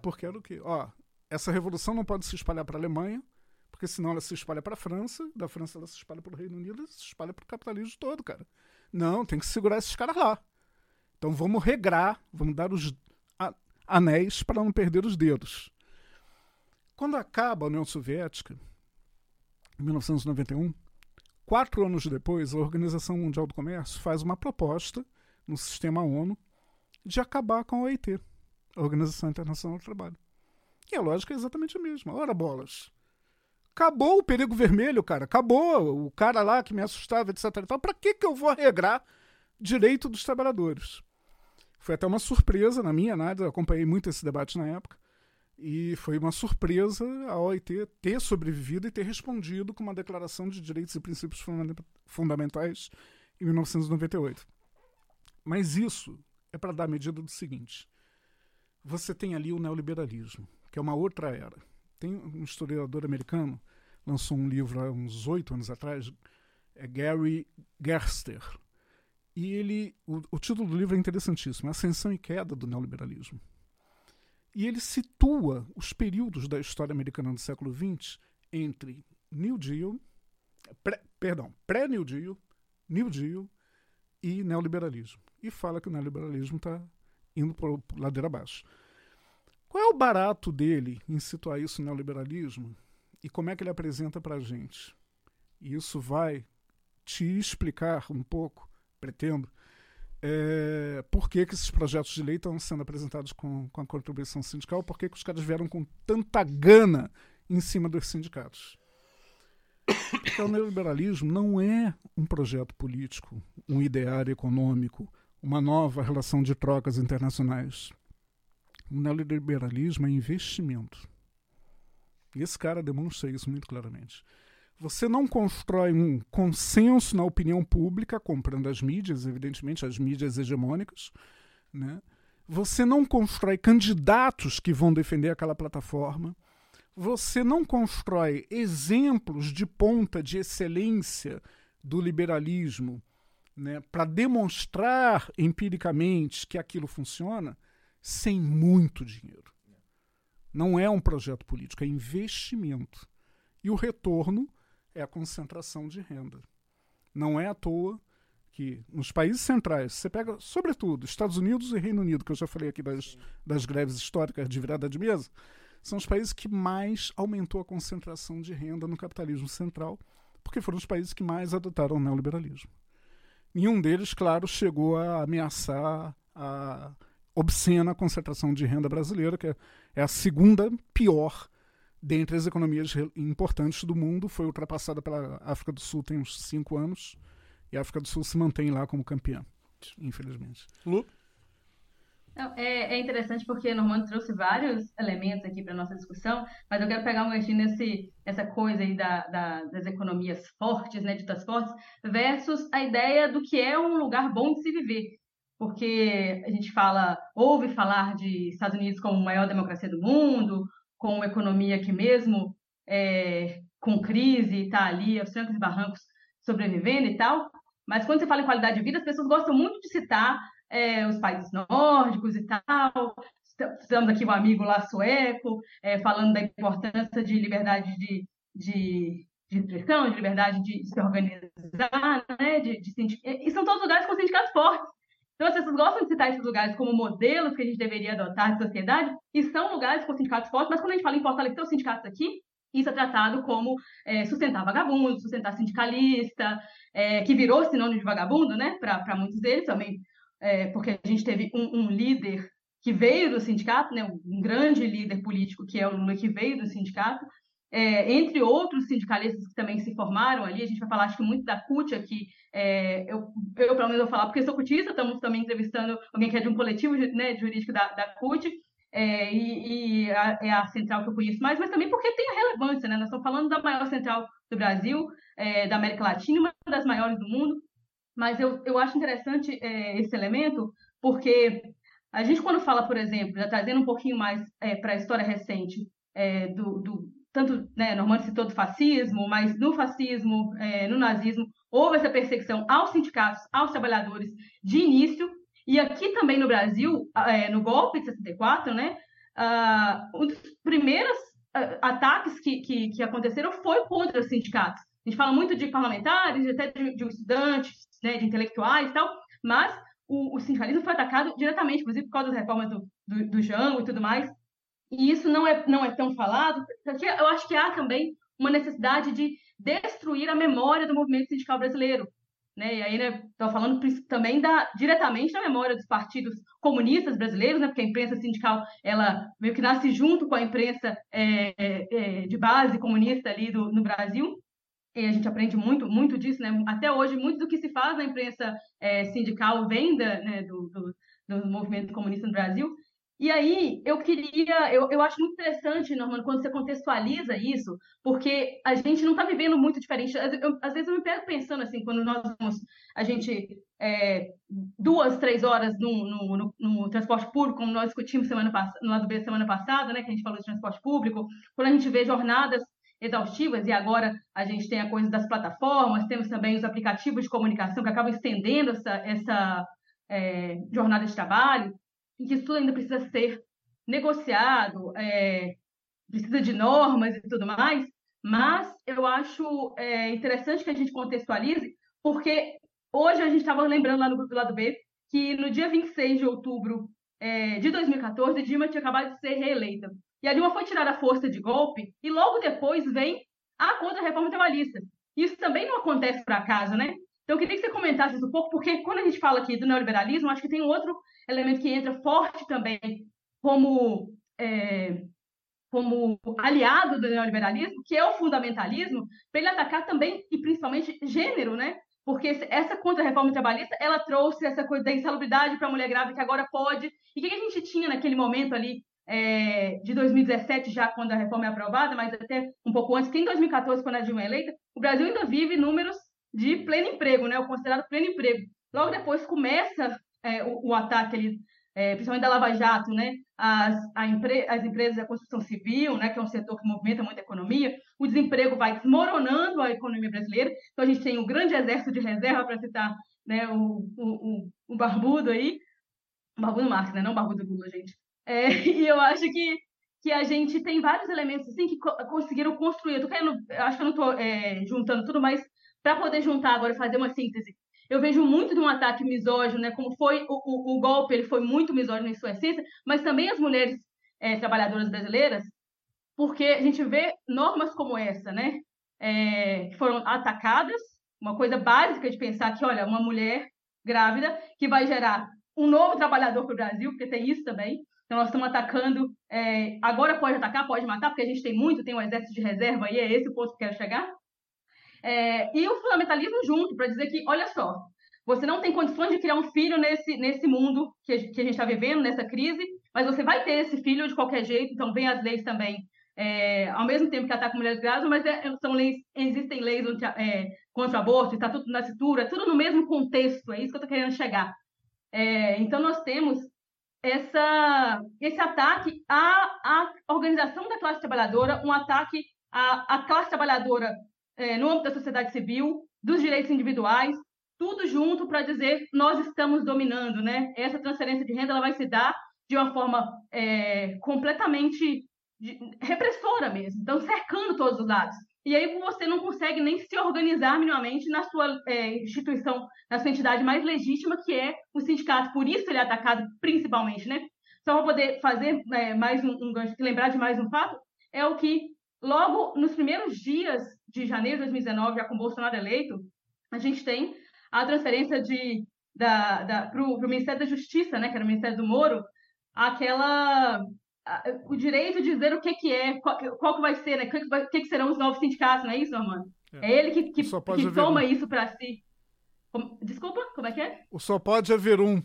D: Porque era o quê? Ó, essa revolução não pode se espalhar para a Alemanha, porque senão ela se espalha para a França, da França ela se espalha para o Reino Unido, ela se espalha para o capitalismo todo, cara. Não, tem que segurar esses caras lá. Então vamos regrar, vamos dar os anéis para não perder os dedos. Quando acaba a União Soviética, em 1991, quatro anos depois, a Organização Mundial do Comércio faz uma proposta no sistema ONU de acabar com a OIT, a Organização Internacional do Trabalho. E a lógica é exatamente a mesma. Ora, bolas. Acabou o perigo vermelho, cara. Acabou o cara lá que me assustava, etc. E tal. Pra que, que eu vou regrar direito dos trabalhadores? Foi até uma surpresa na minha análise, eu acompanhei muito esse debate na época. E foi uma surpresa a OIT ter sobrevivido e ter respondido com uma declaração de direitos e princípios funda- fundamentais em 1998. Mas isso é para dar medida do seguinte: você tem ali o neoliberalismo, que é uma outra era. Tem um historiador americano, lançou um livro há uns oito anos atrás, é Gary Gerster. E ele, o, o título do livro é interessantíssimo, Ascensão e Queda do Neoliberalismo. E ele situa os períodos da história americana do século XX entre New Deal, pré, perdão, pré-New Deal, New Deal e neoliberalismo. E fala que o neoliberalismo está indo por ladeira abaixo. Qual é o barato dele em situar isso no neoliberalismo e como é que ele apresenta para a gente? E isso vai te explicar um pouco, pretendo, é, por que, que esses projetos de lei estão sendo apresentados com, com a contribuição sindical, por que, que os caras vieram com tanta gana em cima dos sindicatos. Porque o neoliberalismo não é um projeto político, um ideário econômico, uma nova relação de trocas internacionais. O neoliberalismo é investimento. E esse cara demonstra isso muito claramente. Você não constrói um consenso na opinião pública, comprando as mídias, evidentemente, as mídias hegemônicas. Né? Você não constrói candidatos que vão defender aquela plataforma. Você não constrói exemplos de ponta de excelência do liberalismo né, para demonstrar empiricamente que aquilo funciona sem muito dinheiro. Não é um projeto político, é investimento. E o retorno é a concentração de renda. Não é à toa que nos países centrais, você pega, sobretudo, Estados Unidos e Reino Unido, que eu já falei aqui das, das greves históricas de virada de mesa, são os países que mais aumentou a concentração de renda no capitalismo central, porque foram os países que mais adotaram o neoliberalismo. Nenhum deles, claro, chegou a ameaçar a obscena concentração de renda brasileira, que é, é a segunda pior dentre as economias importantes do mundo, foi ultrapassada pela África do Sul tem uns cinco anos, e a África do Sul se mantém lá como campeã, infelizmente.
A: Lu?
C: Não, é, é interessante porque o Normando trouxe vários elementos aqui para nossa discussão, mas eu quero pegar um ganchinho nesse, nessa coisa aí da, da- das economias fortes, né, ditas fortes, versus a ideia do que é um lugar bom de se viver. Porque a gente fala, ouve falar de Estados Unidos como a maior democracia do mundo, com uma economia que mesmo é, com crise está ali, aos trancos e barrancos, sobrevivendo e tal, mas quando você fala em qualidade de vida, as pessoas gostam muito de citar é, os países nórdicos e tal. Estamos aqui um amigo lá sueco, é, falando da importância de liberdade de, de, de expressão, de liberdade de se organizar, né? De, de sindic... E são todos lugares com sindicatos fortes. Então, as pessoas gostam de citar esses lugares como modelos que a gente deveria adotar de sociedade, e são lugares com sindicatos fortes, mas quando a gente fala em fortalecer os sindicatos aqui, isso é tratado como é, sustentar vagabundo, sustentar sindicalista, é, que virou sinônimo de vagabundo, né, para muitos deles também, é, porque a gente teve um, um, líder que veio do sindicato, né, um grande líder político que é o Lula, que veio do sindicato, é, entre outros sindicalistas que também se formaram ali, a gente vai falar acho que muito da CUT aqui, é, eu, eu pelo menos vou falar porque sou cutista, estamos também entrevistando alguém que é de um coletivo né, jurídico da, da CUT, é, e, e a, é a central que eu conheço mais, mas também porque tem a relevância, né? Nós estamos falando da maior central do Brasil, é, da América Latina, uma das maiores do mundo, mas eu, eu acho interessante é, esse elemento, porque a gente, quando fala, por exemplo, já trazendo um pouquinho mais é, para a história recente é, do, do, tanto, né, Normando citou do fascismo, mas no fascismo, é, no nazismo, houve essa perseguição aos sindicatos, aos trabalhadores de início, e aqui também no Brasil, é, no golpe de 64, né, uh, um dos primeiros uh, ataques que, que, que, aconteceram foi contra os sindicatos. A gente fala muito de parlamentares, até de, de estudantes, né, de intelectuais e tal, mas o, o, sindicalismo foi atacado diretamente, inclusive por causa das reformas do, do, do Jango e tudo mais, e isso não é, não é tão falado, porque eu acho que há também uma necessidade de destruir a memória do movimento sindical brasileiro. Né? E aí, né, estou falando também da, diretamente da memória dos partidos comunistas brasileiros, né, porque a imprensa sindical ela meio que nasce junto com a imprensa é, é, é de base comunista ali do, no Brasil. E a gente aprende muito, muito disso, né? Até hoje, muito do que se faz na imprensa é, sindical vem da, né, do, do, do movimento comunista no Brasil. E aí, eu queria, eu, eu acho muito interessante, Normando, quando você contextualiza isso, porque a gente não está vivendo muito diferente. Eu, às vezes eu me pego pensando assim, quando nós vamos, a gente, é, duas, três horas no, no, no, no, transporte público, como nós discutimos semana, no lado B semana passada, né, que a gente falou de transporte público, quando a gente vê jornadas exaustivas, e agora a gente tem a coisa das plataformas, temos também os aplicativos de comunicação que acabam estendendo essa, essa é, jornada de trabalho, em que isso tudo ainda precisa ser negociado, é, precisa de normas e tudo mais, mas eu acho é, interessante que a gente contextualize, porque hoje a gente estava lembrando lá no grupo do lado B que no dia 26 de outubro é, de 2014, Dilma tinha acabado de ser reeleita. E a Dilma foi tirada a força de golpe, e logo depois vem a contra-reforma trabalhista. Isso também não acontece por acaso, né? Então, eu queria que você comentasse isso um pouco, porque quando a gente fala aqui do neoliberalismo, acho que tem outro elemento que entra forte também como, é, como aliado do neoliberalismo, que é o fundamentalismo, para ele atacar também, e principalmente, gênero, né? Porque essa contra-reforma trabalhista, ela trouxe essa coisa da insalubridade para a mulher grávida, que agora pode. E o que a gente tinha naquele momento ali, é, de 2017, já quando a reforma é aprovada, mas até um pouco antes, que em 2014, quando a Dilma é eleita, o Brasil ainda vive números de pleno emprego, né? O considerado pleno emprego. Logo depois começa é, o, o, ataque é, principalmente da Lava Jato, né? As, empre, as empresas da construção civil, né? Que é um setor que movimenta muita economia. O desemprego vai desmoronando a economia brasileira. Então a gente tem um grande exército de reserva para citar, né? O, o, o, barbudo aí, barbudo Marx, né? Não barbudo Lula, gente. É, *laughs* e eu acho que que a gente tem vários elementos assim que co conseguiram construir. Eu querendo, eu acho que eu não estou é, juntando tudo, mas para poder juntar agora e fazer uma síntese, eu vejo muito de um ataque misógino, né? Como foi o, o, o golpe, ele foi muito misógino em sua essência, mas também as mulheres é, trabalhadoras brasileiras, porque a gente vê normas como essa, né? É, que foram atacadas, uma coisa básica de pensar que, olha, uma mulher grávida que vai gerar um novo trabalhador para o Brasil, porque tem isso também. Então, nós estamos atacando. É, agora pode atacar, pode matar, porque a gente tem muito, tem um exército de reserva e é esse o ponto que eu quero chegar. É, e o fundamentalismo junto, para dizer que, olha só, você não tem condições de criar um filho nesse, nesse mundo que que a gente está vivendo, nessa crise, mas você vai ter esse filho de qualquer jeito, então vem as leis também, é, ao mesmo tempo que atacam mulheres grávidas, mas é, são leis, existem leis é, contra o aborto, está tudo na cintura, tudo no mesmo contexto, é isso que eu estou querendo chegar. É, então, nós temos essa, esse ataque à, à organização da classe trabalhadora, um ataque à, à classe trabalhadora é, no âmbito da sociedade civil, dos direitos individuais, tudo junto para dizer nós estamos dominando, né? Essa transferência de renda ela vai se dar de uma forma é, completamente repressora mesmo, então cercando todos os lados. E aí você não consegue nem se organizar minimamente na sua é, instituição, na sua entidade mais legítima, que é o sindicato. Por isso ele é atacado principalmente, né? Só para poder fazer é, mais um, um lembrar de mais um fato, é o que logo nos primeiros dias de janeiro de 2019, já com Bolsonaro eleito, a gente tem a transferência de da, da, para o Ministério da Justiça, né, que era o Ministério do Moro, aquela a, o direito de dizer o que, que é, qual, qual que vai ser, né, o que, que, que, serão os novos sindicatos, não é isso, Normando?
D: É.
C: É, ele que, que, que toma
D: um.
C: isso para si. Desculpa, como é que é?
D: O só pode haver um.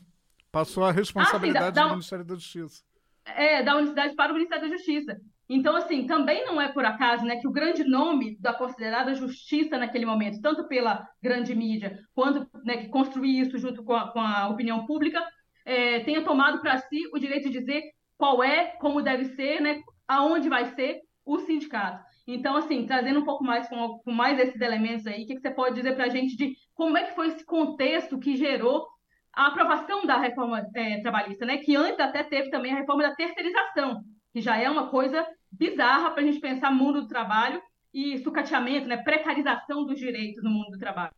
D: Passou a responsabilidade
C: dá
D: do
C: um-
D: Ministério da Justiça.
C: é, da unicidade para o Ministério da Justiça. Então, assim, também não é por acaso né, que o grande nome da considerada justiça naquele momento, tanto pela grande mídia, quanto né, que construir isso junto com a, com a opinião pública, é, tenha tomado para si o direito de dizer qual é, como deve ser, né, aonde vai ser o sindicato. Então, assim, trazendo um pouco mais com, com mais esses elementos aí, o que, que você pode dizer para a gente de como é que foi esse contexto que gerou a aprovação da reforma eh, trabalhista, né? Que antes até teve também a reforma da terceirização, que já é uma coisa bizarra para a gente pensar mundo do trabalho e sucateamento, né? Precarização dos direitos no mundo do trabalho.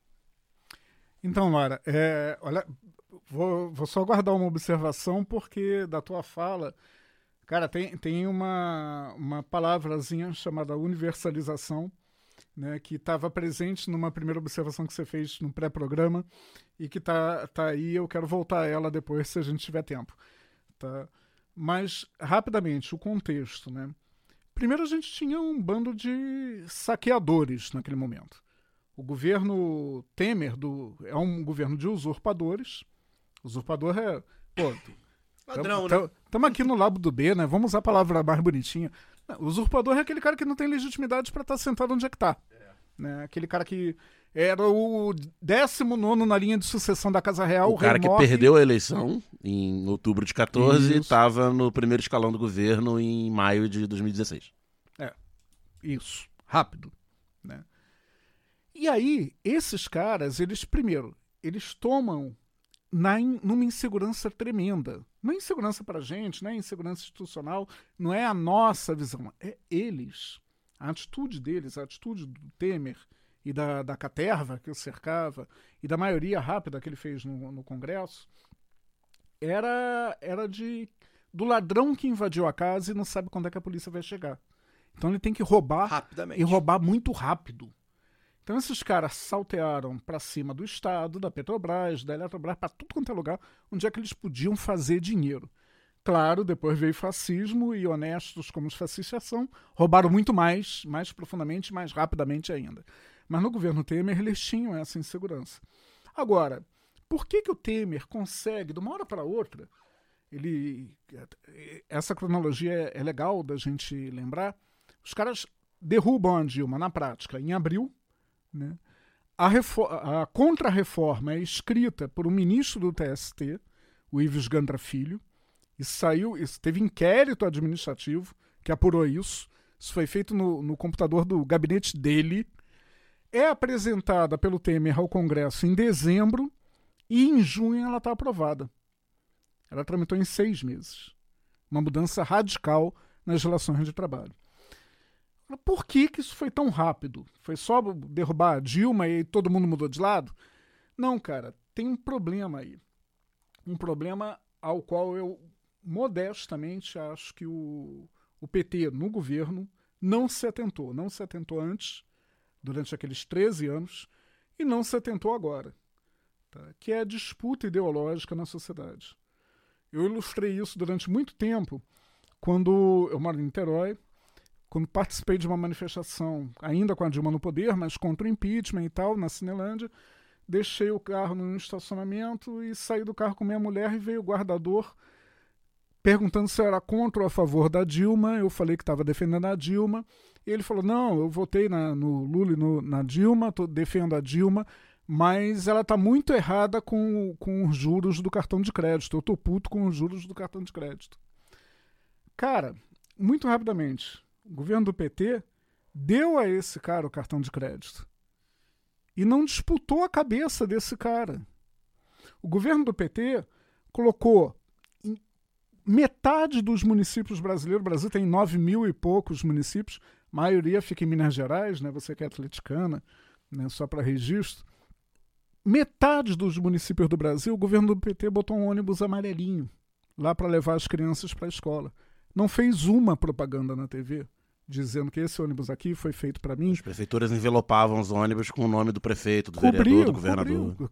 D: Então, Laura, é, olha, vou, vou só guardar uma observação, porque da tua fala, cara, tem, tem uma, uma palavrazinha chamada universalização, né, que estava presente numa primeira observação que você fez no pré-programa e que tá, tá aí, eu quero voltar a ela depois, se a gente tiver tempo. Tá? Mas, rapidamente, o contexto, né? Primeiro a gente tinha um bando de saqueadores naquele momento. O governo Temer do, é um governo de usurpadores. Usurpador é. Pô, *laughs*
A: Ladrão, né?
D: Estamos aqui no Labo do B, né? Vamos usar a palavra mais bonitinha. Não, usurpador é aquele cara que não tem legitimidade para estar sentado onde é que tá. Né? Aquele cara que era o 19 na linha de sucessão da Casa Real.
B: o cara
D: rei
B: que perdeu a eleição em outubro de 14 e
D: Isso.
B: estava no primeiro escalão do governo em maio de 2016.
D: Isso, rápido, né? E aí, esses caras, eles primeiro, eles tomam na numa insegurança tremenda. Não é insegurança pra gente, não é insegurança institucional, não é a nossa visão, é eles. A atitude deles, a atitude do Temer e da, da Caterva, que o cercava, e da maioria rápida que ele fez no, no Congresso, era, era de do ladrão que invadiu a casa e não sabe quando é que a polícia vai chegar. Então ele tem que roubar
A: Rapidamente.
D: e roubar muito rápido. Então esses caras saltearam para cima do Estado, da Petrobras, da Eletrobras, para tudo quanto é lugar onde é que eles podiam fazer dinheiro. Claro, depois veio fascismo e honestos como os fascistas são, roubaram muito mais, mais profundamente, mais rapidamente ainda. Mas no governo Temer eles tinham essa insegurança. Agora, por que, que o Temer consegue, de uma hora para outra, ele essa cronologia é, é legal da gente lembrar. Os caras derrubam a Dilma na prática em abril, né? A, a contra-reforma é escrita por um ministro do TST, o Ives Gandra Filho, e saiu, isso, teve inquérito administrativo que apurou isso. Isso foi feito no, no computador do gabinete dele. É apresentada pelo Temer ao Congresso em dezembro e em junho ela está aprovada. Ela tramitou em seis meses. Uma mudança radical nas relações de trabalho. Por que, que isso foi tão rápido? Foi só derrubar a Dilma e todo mundo mudou de lado? Não, cara, tem um problema aí. Um problema ao qual eu modestamente acho que o, o PT no governo não se atentou. Não se atentou antes, durante aqueles 13 anos, e não se atentou agora. tá? Que é a disputa ideológica na sociedade. Eu ilustrei isso durante muito tempo quando eu moro em Niterói, quando participei de uma manifestação, ainda com a Dilma no poder, mas contra o impeachment e tal, na Cinelândia, deixei o carro no estacionamento e saí do carro com minha mulher e veio o guardador perguntando se eu era contra ou a favor da Dilma. Eu falei que estava defendendo a Dilma. E ele falou: Não, eu votei na- no Lula e no- na Dilma, tô, defendo a Dilma, mas ela está muito errada com, com os juros do cartão de crédito. Eu tô puto com os juros do cartão de crédito. Cara, muito rapidamente, o governo do PT deu a esse cara o cartão de crédito e não disputou a cabeça desse cara. O governo do PT colocou metade dos municípios brasileiros, o Brasil tem 9 mil e poucos municípios, maioria fica em Minas Gerais, né? você que é atleticana, né? só para registro. Metade dos municípios do Brasil, o governo do PT botou um ônibus amarelinho lá para levar as crianças para a escola. Não fez uma propaganda na TV dizendo que esse ônibus aqui foi feito para mim.
B: As prefeituras envelopavam os ônibus com o nome do prefeito, do vereador, do governador.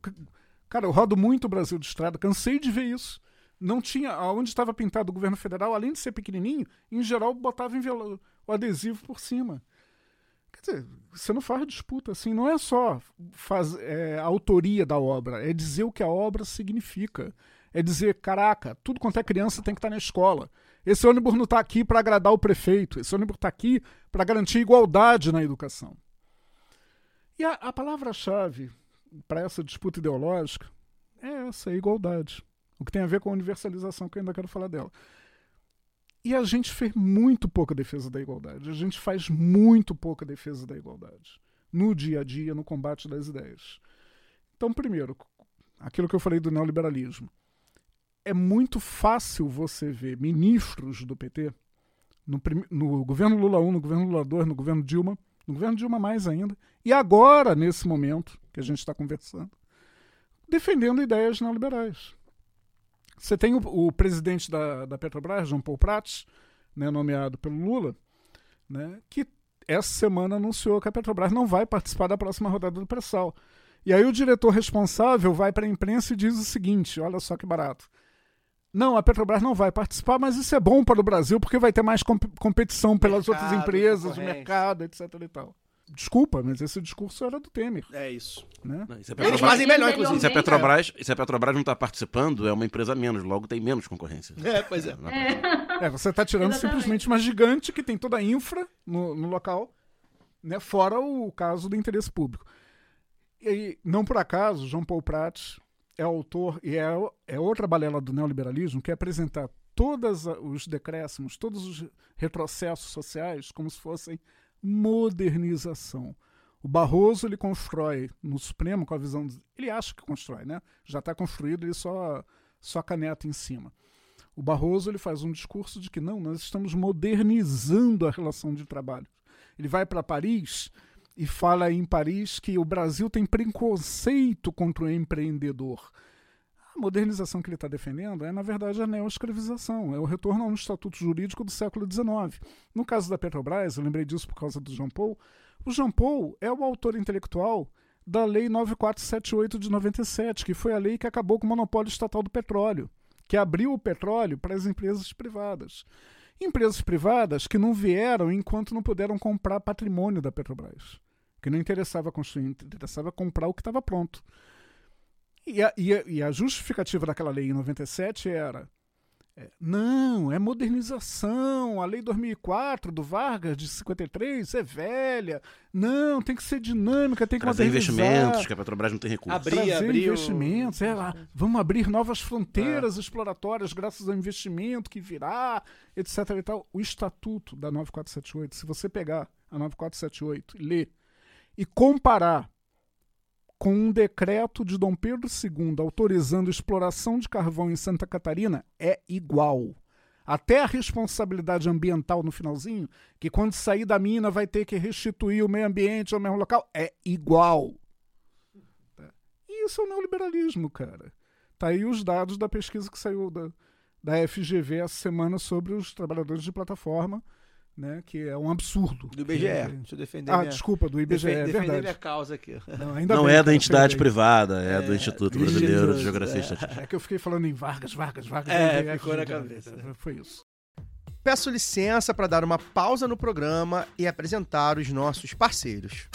D: Cara, eu rodo muito o Brasil de estrada, cansei de ver isso. Não tinha, aonde estava pintado o governo federal, além de ser pequenininho, em geral botava envelo- o adesivo por cima. Quer dizer, você não faz disputa assim, não é só faz, é, a autoria da obra, é dizer o que a obra significa. É dizer, caraca, tudo quanto é criança tem que estar na escola. Esse ônibus não está aqui para agradar o prefeito, esse ônibus está aqui para garantir igualdade na educação. E a, a palavra-chave para essa disputa ideológica é essa, é igualdade. O que tem a ver com a universalização, que eu ainda quero falar dela. E a gente fez muito pouca defesa da igualdade. A gente faz muito pouca defesa da igualdade no dia a dia, no combate das ideias. Então, primeiro, aquilo que eu falei do neoliberalismo. É muito fácil você ver ministros do PT, no, no governo Lula 1, no governo Lula 2, no governo Dilma, no governo Dilma mais ainda, e agora, nesse momento que a gente está conversando, defendendo ideias neoliberais. Você tem o, o presidente da, da Petrobras, João Paulo Prats, né, nomeado pelo Lula, né, que essa semana anunciou que a Petrobras não vai participar da próxima rodada do pré-sal. E aí o diretor responsável vai para a imprensa e diz o seguinte: olha só que barato. Não, a Petrobras não vai participar, mas isso é bom para o Brasil porque vai ter mais comp- competição pelas
A: Mercado,
D: outras empresas, o mercado, etc. E tal. Desculpa, mas esse discurso era do Temer,
A: É isso.
D: né?
B: Não, se a
A: Eles fazem melhor, inclusive.
B: e se a
C: bem,
B: Petrobras, e se a Petrobras não está participando, é uma empresa a menos, logo tem menos concorrência.
A: É, pois é.
B: Não
D: É, você está tirando
C: Exatamente.
D: simplesmente uma gigante que tem toda a infra no, no local, né, fora o caso do interesse público. E aí, não por acaso, João Paulo Prats é autor e é, é outra balela do neoliberalismo que é apresentar todos os decréscimos, todos os retrocessos sociais como se fossem modernização. O Barroso ele constrói no Supremo com a visão. de- ele acha que constrói, né? Já está construído, ele só, só caneta em cima. O Barroso ele faz um discurso de que não, nós estamos modernizando a relação de trabalho. Ele vai para Paris e fala em Paris que o Brasil tem preconceito contra o empreendedor. Modernização que ele está defendendo é, na verdade, a neoescravização, é o retorno a um estatuto jurídico do século XIX. No caso da Petrobras, eu lembrei disso por causa do Jean Paul, o Jean Paul é o autor intelectual da Lei 9478 de 97, que foi a lei que acabou com o monopólio estatal do petróleo, que abriu o petróleo para as empresas privadas. Empresas privadas que não vieram enquanto não puderam comprar patrimônio da Petrobras. Que não interessava construir, interessava comprar o que estava pronto. E a, e, a, e a justificativa daquela lei em 97 era: é, não, é modernização. A lei 2004 do Vargas de 53 é velha. Não, tem que ser dinâmica, tem que
B: Trazer
D: modernizar.
B: investimentos, que a Petrobras não tem recursos.
A: Abrir-
D: Trazer
A: abrir o-
D: investimentos, é lá, vamos abrir novas fronteiras exploratórias graças ao investimento que virá, etc. E tal. O estatuto da 9478, se você pegar a 9478 e ler e comparar com um decreto de Dom Pedro II autorizando exploração de carvão em Santa Catarina, é igual. Até a responsabilidade ambiental no finalzinho, que quando sair da mina vai ter que restituir o meio ambiente ao mesmo local, é igual. Tá? E isso é o neoliberalismo, cara. Tá aí os dados da pesquisa que saiu da, da FGV essa semana sobre os trabalhadores de plataforma, né? Que é um absurdo.
A: Do IBGE.
D: É.
A: Deixa eu defender
D: Ah,
A: minha...
D: desculpa, do IBGE,
A: defen-
D: é
A: defender
D: verdade.
A: minha causa aqui.
D: Não, ainda
B: Não
D: bem
B: é da entidade privada, é, do Instituto
D: isso,
B: Brasileiro de
A: é.
B: Geografia e Estatística.
D: É que eu fiquei falando em Vargas, Vargas, Vargas.
A: É, ficou na
D: FGV.
A: cabeça.
D: Foi isso.
A: Peço licença para dar uma pausa no programa e apresentar os nossos parceiros.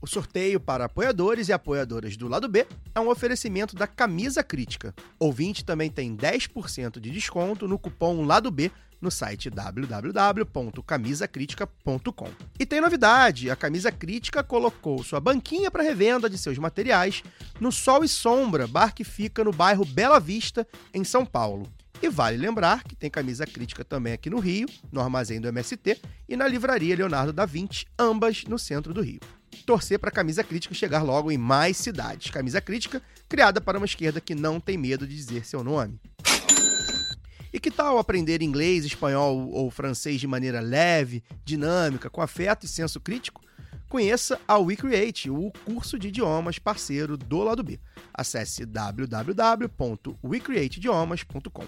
A: O sorteio para apoiadores e apoiadoras do lado B é um oferecimento da Camisa Crítica. Ouvinte também tem 10% de desconto no cupom Lado B no site www.camisacritica.com. E tem novidade: a Camisa Crítica colocou sua banquinha para revenda de seus materiais no Sol e Sombra, bar que fica no bairro Bela Vista, em São Paulo. E vale lembrar que tem camisa crítica também aqui no Rio, no armazém do MST e na livraria Leonardo da Vinci, ambas no centro do Rio. Torcer para a camisa crítica chegar logo em mais cidades. Camisa crítica criada para uma esquerda que não tem medo de dizer seu nome. E que tal aprender inglês, espanhol ou francês de maneira leve, dinâmica, com afeto e senso crítico? Conheça a WeCreate, o curso de idiomas parceiro do lado B. Acesse www.wecreateidiomas.com.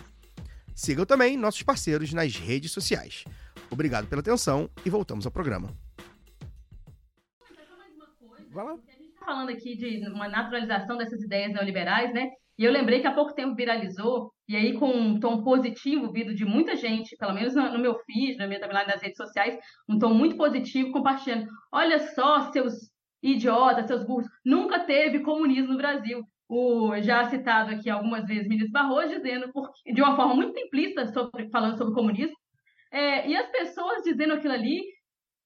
A: Sigam também nossos parceiros nas redes sociais. Obrigado pela atenção e voltamos ao programa.
D: Vai lá.
C: tá falando aqui de uma naturalização dessas ideias neoliberais, né? E eu lembrei que há pouco tempo viralizou, e aí com um tom positivo vindo de muita gente, pelo menos no meu feed, na minha timeline nas redes sociais, um tom muito positivo compartilhando. Olha só, seus idiotas, seus burros, nunca teve comunismo no Brasil. O já citado aqui algumas vezes ministro Barroso dizendo por- de uma forma muito simplista sobre, falando sobre comunismo, é, e as pessoas dizendo aquilo ali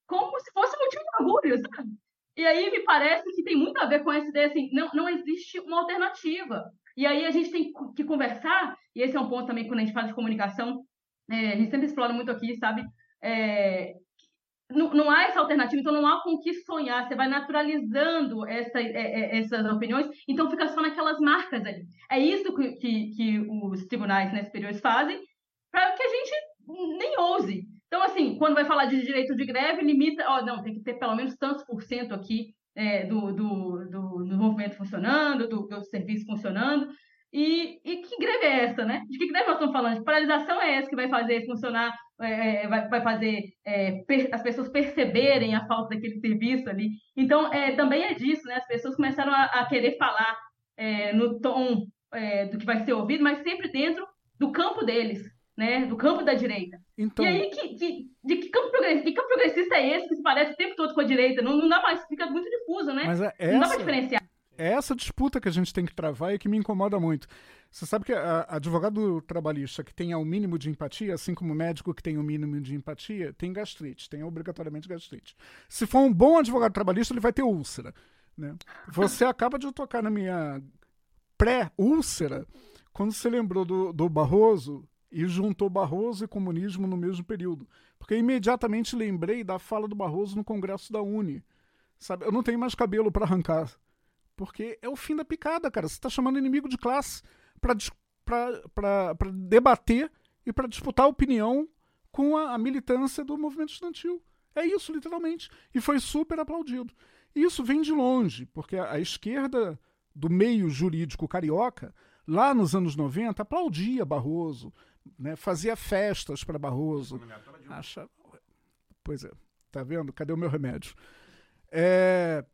C: como se fosse motivo de orgulho, sabe? E aí me parece que tem muito a ver com essa ideia assim, não, não existe uma alternativa. E aí a gente tem que conversar, e esse é um ponto também quando a gente fala de comunicação, é, a gente sempre explora muito aqui, sabe? É, não, não há essa alternativa, então não há com o que sonhar. Você vai naturalizando essa, é, é, essas opiniões, então fica só naquelas marcas ali. É isso que, que, que os tribunais né, superiores fazem para que a gente nem ouse. Então, assim, quando vai falar de direito de greve, limita, ó, não, tem que ter pelo menos tantos por cento aqui é, do, do, do, do movimento funcionando, do, do serviço funcionando. E, e que greve é essa, né? De que greve nós estamos falando? De paralisação é essa que vai fazer funcionar, é, vai, vai fazer é, per- as pessoas perceberem a falta daquele serviço ali. Então, é, também é disso, né? As pessoas começaram a, a querer falar é, no tom é, do que vai ser ouvido, mas sempre dentro do campo deles, né? Do campo da direita.
D: Então,
C: E aí, que, que- de que campo, progressista, que campo progressista é esse que se parece o tempo todo com a direita? Não, não dá mais, fica muito difuso, né?
D: mas é
C: não dá pra
D: essa,
C: diferenciar.
D: é essa disputa que a gente tem que travar e que me incomoda muito. Você sabe que a, advogado trabalhista que tenha o mínimo de empatia, assim como o médico que tem o mínimo de empatia, tem gastrite, tem obrigatoriamente gastrite. Se for um bom advogado trabalhista, ele vai ter úlcera. Né? Você *laughs* acaba de tocar na minha pré-úlcera quando você lembrou do, do Barroso e juntou Barroso e comunismo no mesmo período. Porque imediatamente lembrei da fala do Barroso no Congresso da Uni. Sabe, eu não tenho mais cabelo para arrancar. Porque é o fim da picada, cara. Você está chamando inimigo de classe para debater e para disputar opinião com a, a militância do movimento estudantil. É isso, literalmente. E foi super aplaudido. E isso vem de longe, porque a, a esquerda do meio jurídico carioca, lá nos anos 90, aplaudia Barroso, né, fazia festas para Barroso. Acha... Pois é, tá vendo? Cadê o meu remédio? É,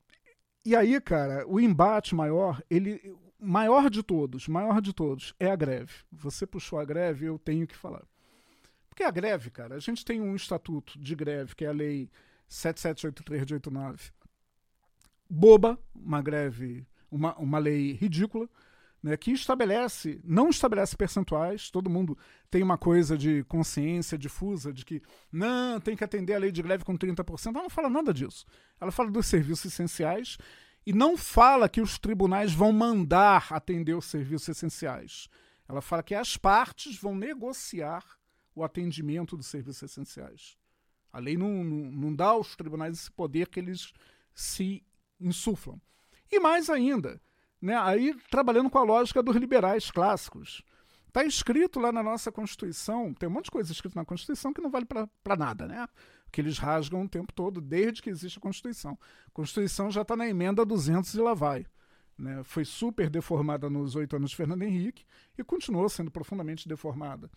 D: e aí, cara, o embate maior, ele maior de todos, maior de todos, é a greve. Você puxou a greve, eu tenho que falar. Porque a greve, cara, a gente tem um estatuto de greve, que é a lei 7783 de 89. Boba, uma greve, uma, uma lei ridícula, né, que estabelece, não estabelece percentuais, todo mundo tem uma coisa de consciência difusa de que não, tem que atender a lei de greve com 30%. Ela não fala nada disso. Ela fala dos serviços essenciais e não fala que os tribunais vão mandar atender os serviços essenciais. Ela fala que as partes vão negociar o atendimento dos serviços essenciais. A lei não, não, não dá aos tribunais esse poder que eles se insuflam. E mais ainda, né, aí trabalhando com a lógica dos liberais clássicos. Está escrito lá na nossa Constituição, tem um monte de coisa escrito na Constituição que não vale para nada, né? Que eles rasgam o tempo todo, desde que existe a Constituição. A Constituição já está na emenda 200 e lá vai. Né? Foi super deformada nos oito anos de Fernando Henrique e continuou sendo profundamente deformada.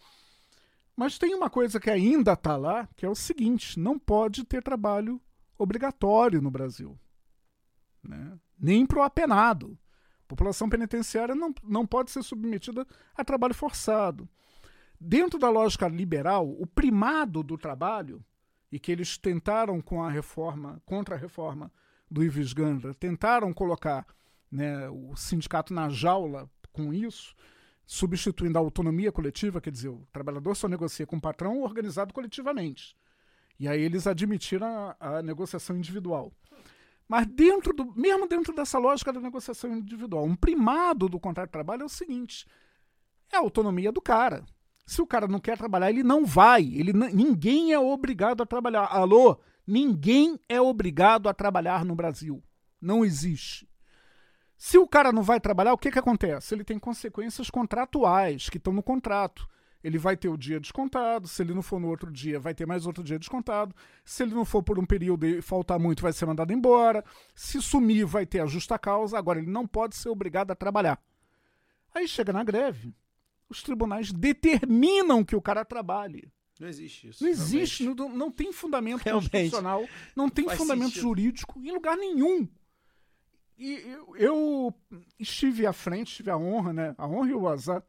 D: Mas tem uma coisa que ainda está lá, que é o seguinte: não pode ter trabalho obrigatório no Brasil. Né? Nem para o apenado. A população penitenciária não, não pode ser submetida a trabalho forçado. Dentro da lógica liberal, o primado do trabalho, e que eles tentaram com a reforma, contra a reforma do Ives Gandra, tentaram colocar né, o sindicato na jaula com isso, substituindo a autonomia coletiva, quer dizer, o trabalhador só negocia com o patrão organizado coletivamente. E aí eles admitiram a, a negociação individual. Mas dentro do, mesmo dentro dessa lógica da negociação individual, um primado do contrato de trabalho é o seguinte: é a autonomia do cara. Se o cara não quer trabalhar, ele não vai. Ele ninguém é obrigado a trabalhar. Alô? Ninguém é obrigado a trabalhar no Brasil. Não existe. Se o cara não vai trabalhar, o que, que acontece? Ele tem consequências contratuais que estão no contrato. Ele vai ter o dia descontado, se ele não for no outro dia, vai ter mais outro dia descontado. Se ele não for por um período e faltar muito, vai ser mandado embora. Se sumir, vai ter a justa causa. Agora, ele não pode ser obrigado a trabalhar. Aí chega na greve, os tribunais determinam que o cara trabalhe.
A: Não existe isso.
D: Não existe, não, não tem fundamento
A: Realmente.
D: constitucional, não tem
A: Faz
D: fundamento
A: sentido.
D: jurídico em lugar nenhum. E eu, eu estive à frente, tive a honra, né? A honra e o azar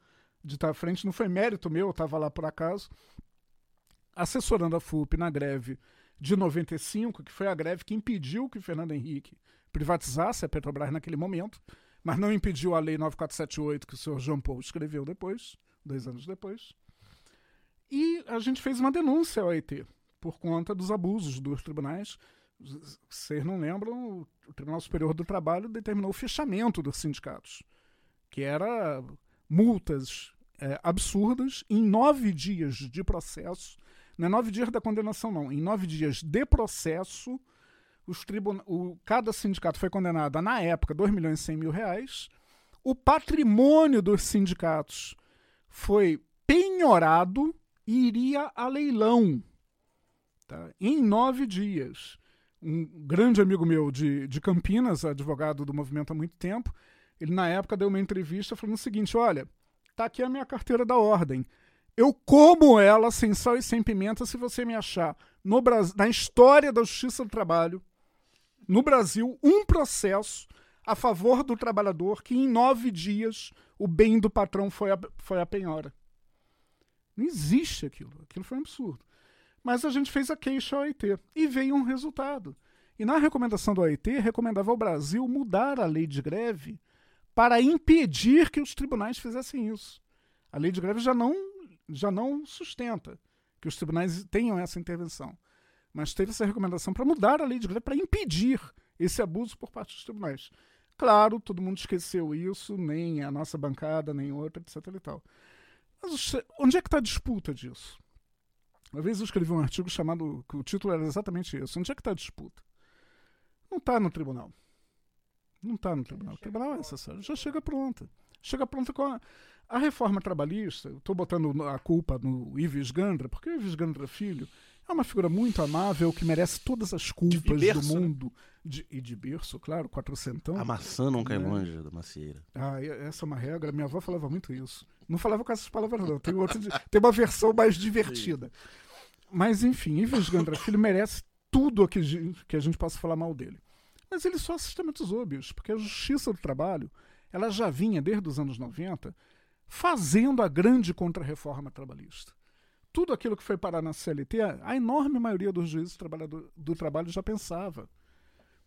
D: de estar à frente, não foi mérito meu, eu estava lá por acaso, assessorando a FUP na greve de 95, que foi a greve que impediu que Fernando Henrique privatizasse a Petrobras naquele momento, mas não impediu a Lei 9478 que o senhor Jean Paul escreveu depois, dois anos depois. E a gente fez uma denúncia ao OIT por conta dos abusos dos tribunais. Vocês não lembram, o Tribunal Superior do Trabalho determinou o fechamento dos sindicatos, que era multas é, absurdas em nove dias de processo. Não é nove dias da condenação, não. Em nove dias de processo, os tribuna o, cada sindicato foi condenado a, na época, 2 milhões e 100 mil reais. O patrimônio dos sindicatos foi penhorado e iria a leilão tá? em nove dias. Um grande amigo meu de, de Campinas, advogado do movimento há muito tempo, ele na época deu uma entrevista falando o seguinte: olha, tá aqui a minha carteira da ordem. Eu como ela sem sal e sem pimenta se você me achar no Brasil, na história da Justiça do Trabalho, no Brasil, um processo a favor do trabalhador que em nove dias o bem do patrão foi a, foi a penhora. Não existe aquilo. Aquilo foi um absurdo. Mas a gente fez a queixa ao OIT e veio um resultado. E na recomendação do OIT, recomendava ao Brasil mudar a lei de greve para impedir que os tribunais fizessem isso. A lei de greve já não, já não sustenta que os tribunais tenham essa intervenção. Mas teve essa recomendação para mudar a lei de greve para impedir esse abuso por parte dos tribunais. Claro, todo mundo esqueceu isso, nem a nossa bancada, nem outra, etc. E tal. Mas onde é que está a disputa disso? Uma vez eu escrevi um artigo chamado, que o título era exatamente esse. Onde é que está a disputa? Não está no tribunal. Não está no tribunal. O tribunal é necessário. Já chega pronta. Chega pronta com a, a reforma trabalhista. Estou botando a culpa no Ives Gandra, porque o Ives Gandra Filho é uma figura muito amável que merece todas as culpas
A: berço,
D: do
A: né?
D: mundo. De, e de berço, claro, quatrocentão.
B: A maçã não cai
D: Né?
B: longe da macieira.
D: Ah, essa é uma regra. Minha avó falava muito isso. Não falava com essas palavras, não. Tem, outro, tem uma versão mais divertida. Mas, enfim, Ives Gandra Filho merece tudo o que, que a gente possa falar mal dele. Mas ele só sistematizou, bicho, porque a justiça do trabalho ela já vinha, desde os anos 90, fazendo a grande contra-reforma trabalhista. Tudo aquilo que foi parar na CLT, a enorme maioria dos juízes do, do trabalho já pensava.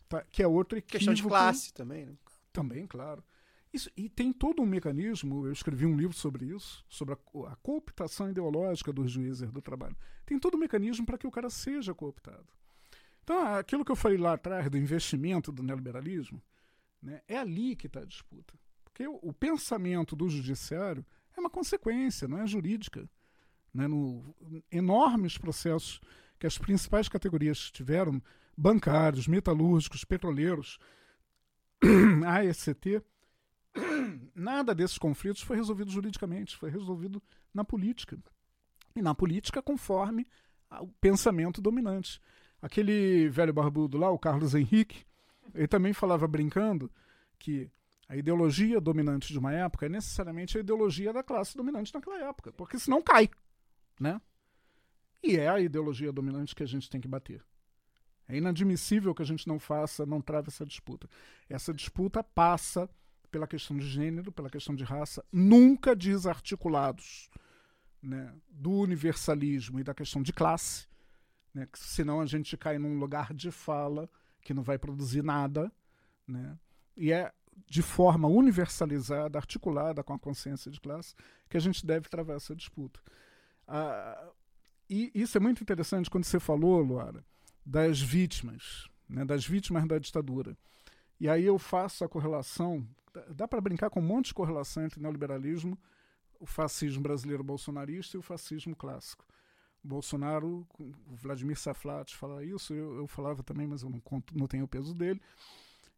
D: tá? Que é outro equívoco.
A: Questão de classe também, né?
D: Também, claro. Isso, e tem todo um mecanismo, eu escrevi um livro sobre isso, sobre a, a cooptação ideológica dos juízes do trabalho. Tem todo um mecanismo para que o cara seja cooptado. Então, aquilo que eu falei lá atrás do investimento do neoliberalismo, né, é ali que está a disputa. Porque o, o pensamento do judiciário é uma consequência, não é jurídica. Né, no, enormes processos que as principais categorias tiveram, bancários, metalúrgicos, petroleiros, *clears throat* AECT, *clears throat* nada desses conflitos foi resolvido juridicamente, foi resolvido na política. E na política conforme a- o pensamento dominante. Aquele velho barbudo lá, o Carlos Henrique, ele também falava brincando que a ideologia dominante de uma época é necessariamente a ideologia da classe dominante naquela época, porque senão cai, né? E é a ideologia dominante que a gente tem que bater. É inadmissível que a gente não faça, não trave essa disputa. Essa disputa passa pela questão de gênero, pela questão de raça, nunca desarticulados né, do universalismo e da questão de classe, né, senão a gente cai num lugar de fala que não vai produzir nada, né, e é de forma universalizada, articulada com a consciência de classe, que a gente deve travar essa disputa. Ah, e isso é muito interessante quando você falou, Luara, das vítimas, né, das vítimas da ditadura. E aí eu faço a correlação, dá para brincar com um monte de correlação entre neoliberalismo, o fascismo brasileiro bolsonarista e o fascismo clássico. Bolsonaro, o Vladimir Saflat fala isso, eu, eu falava também, mas eu não, conto, não tenho o peso dele.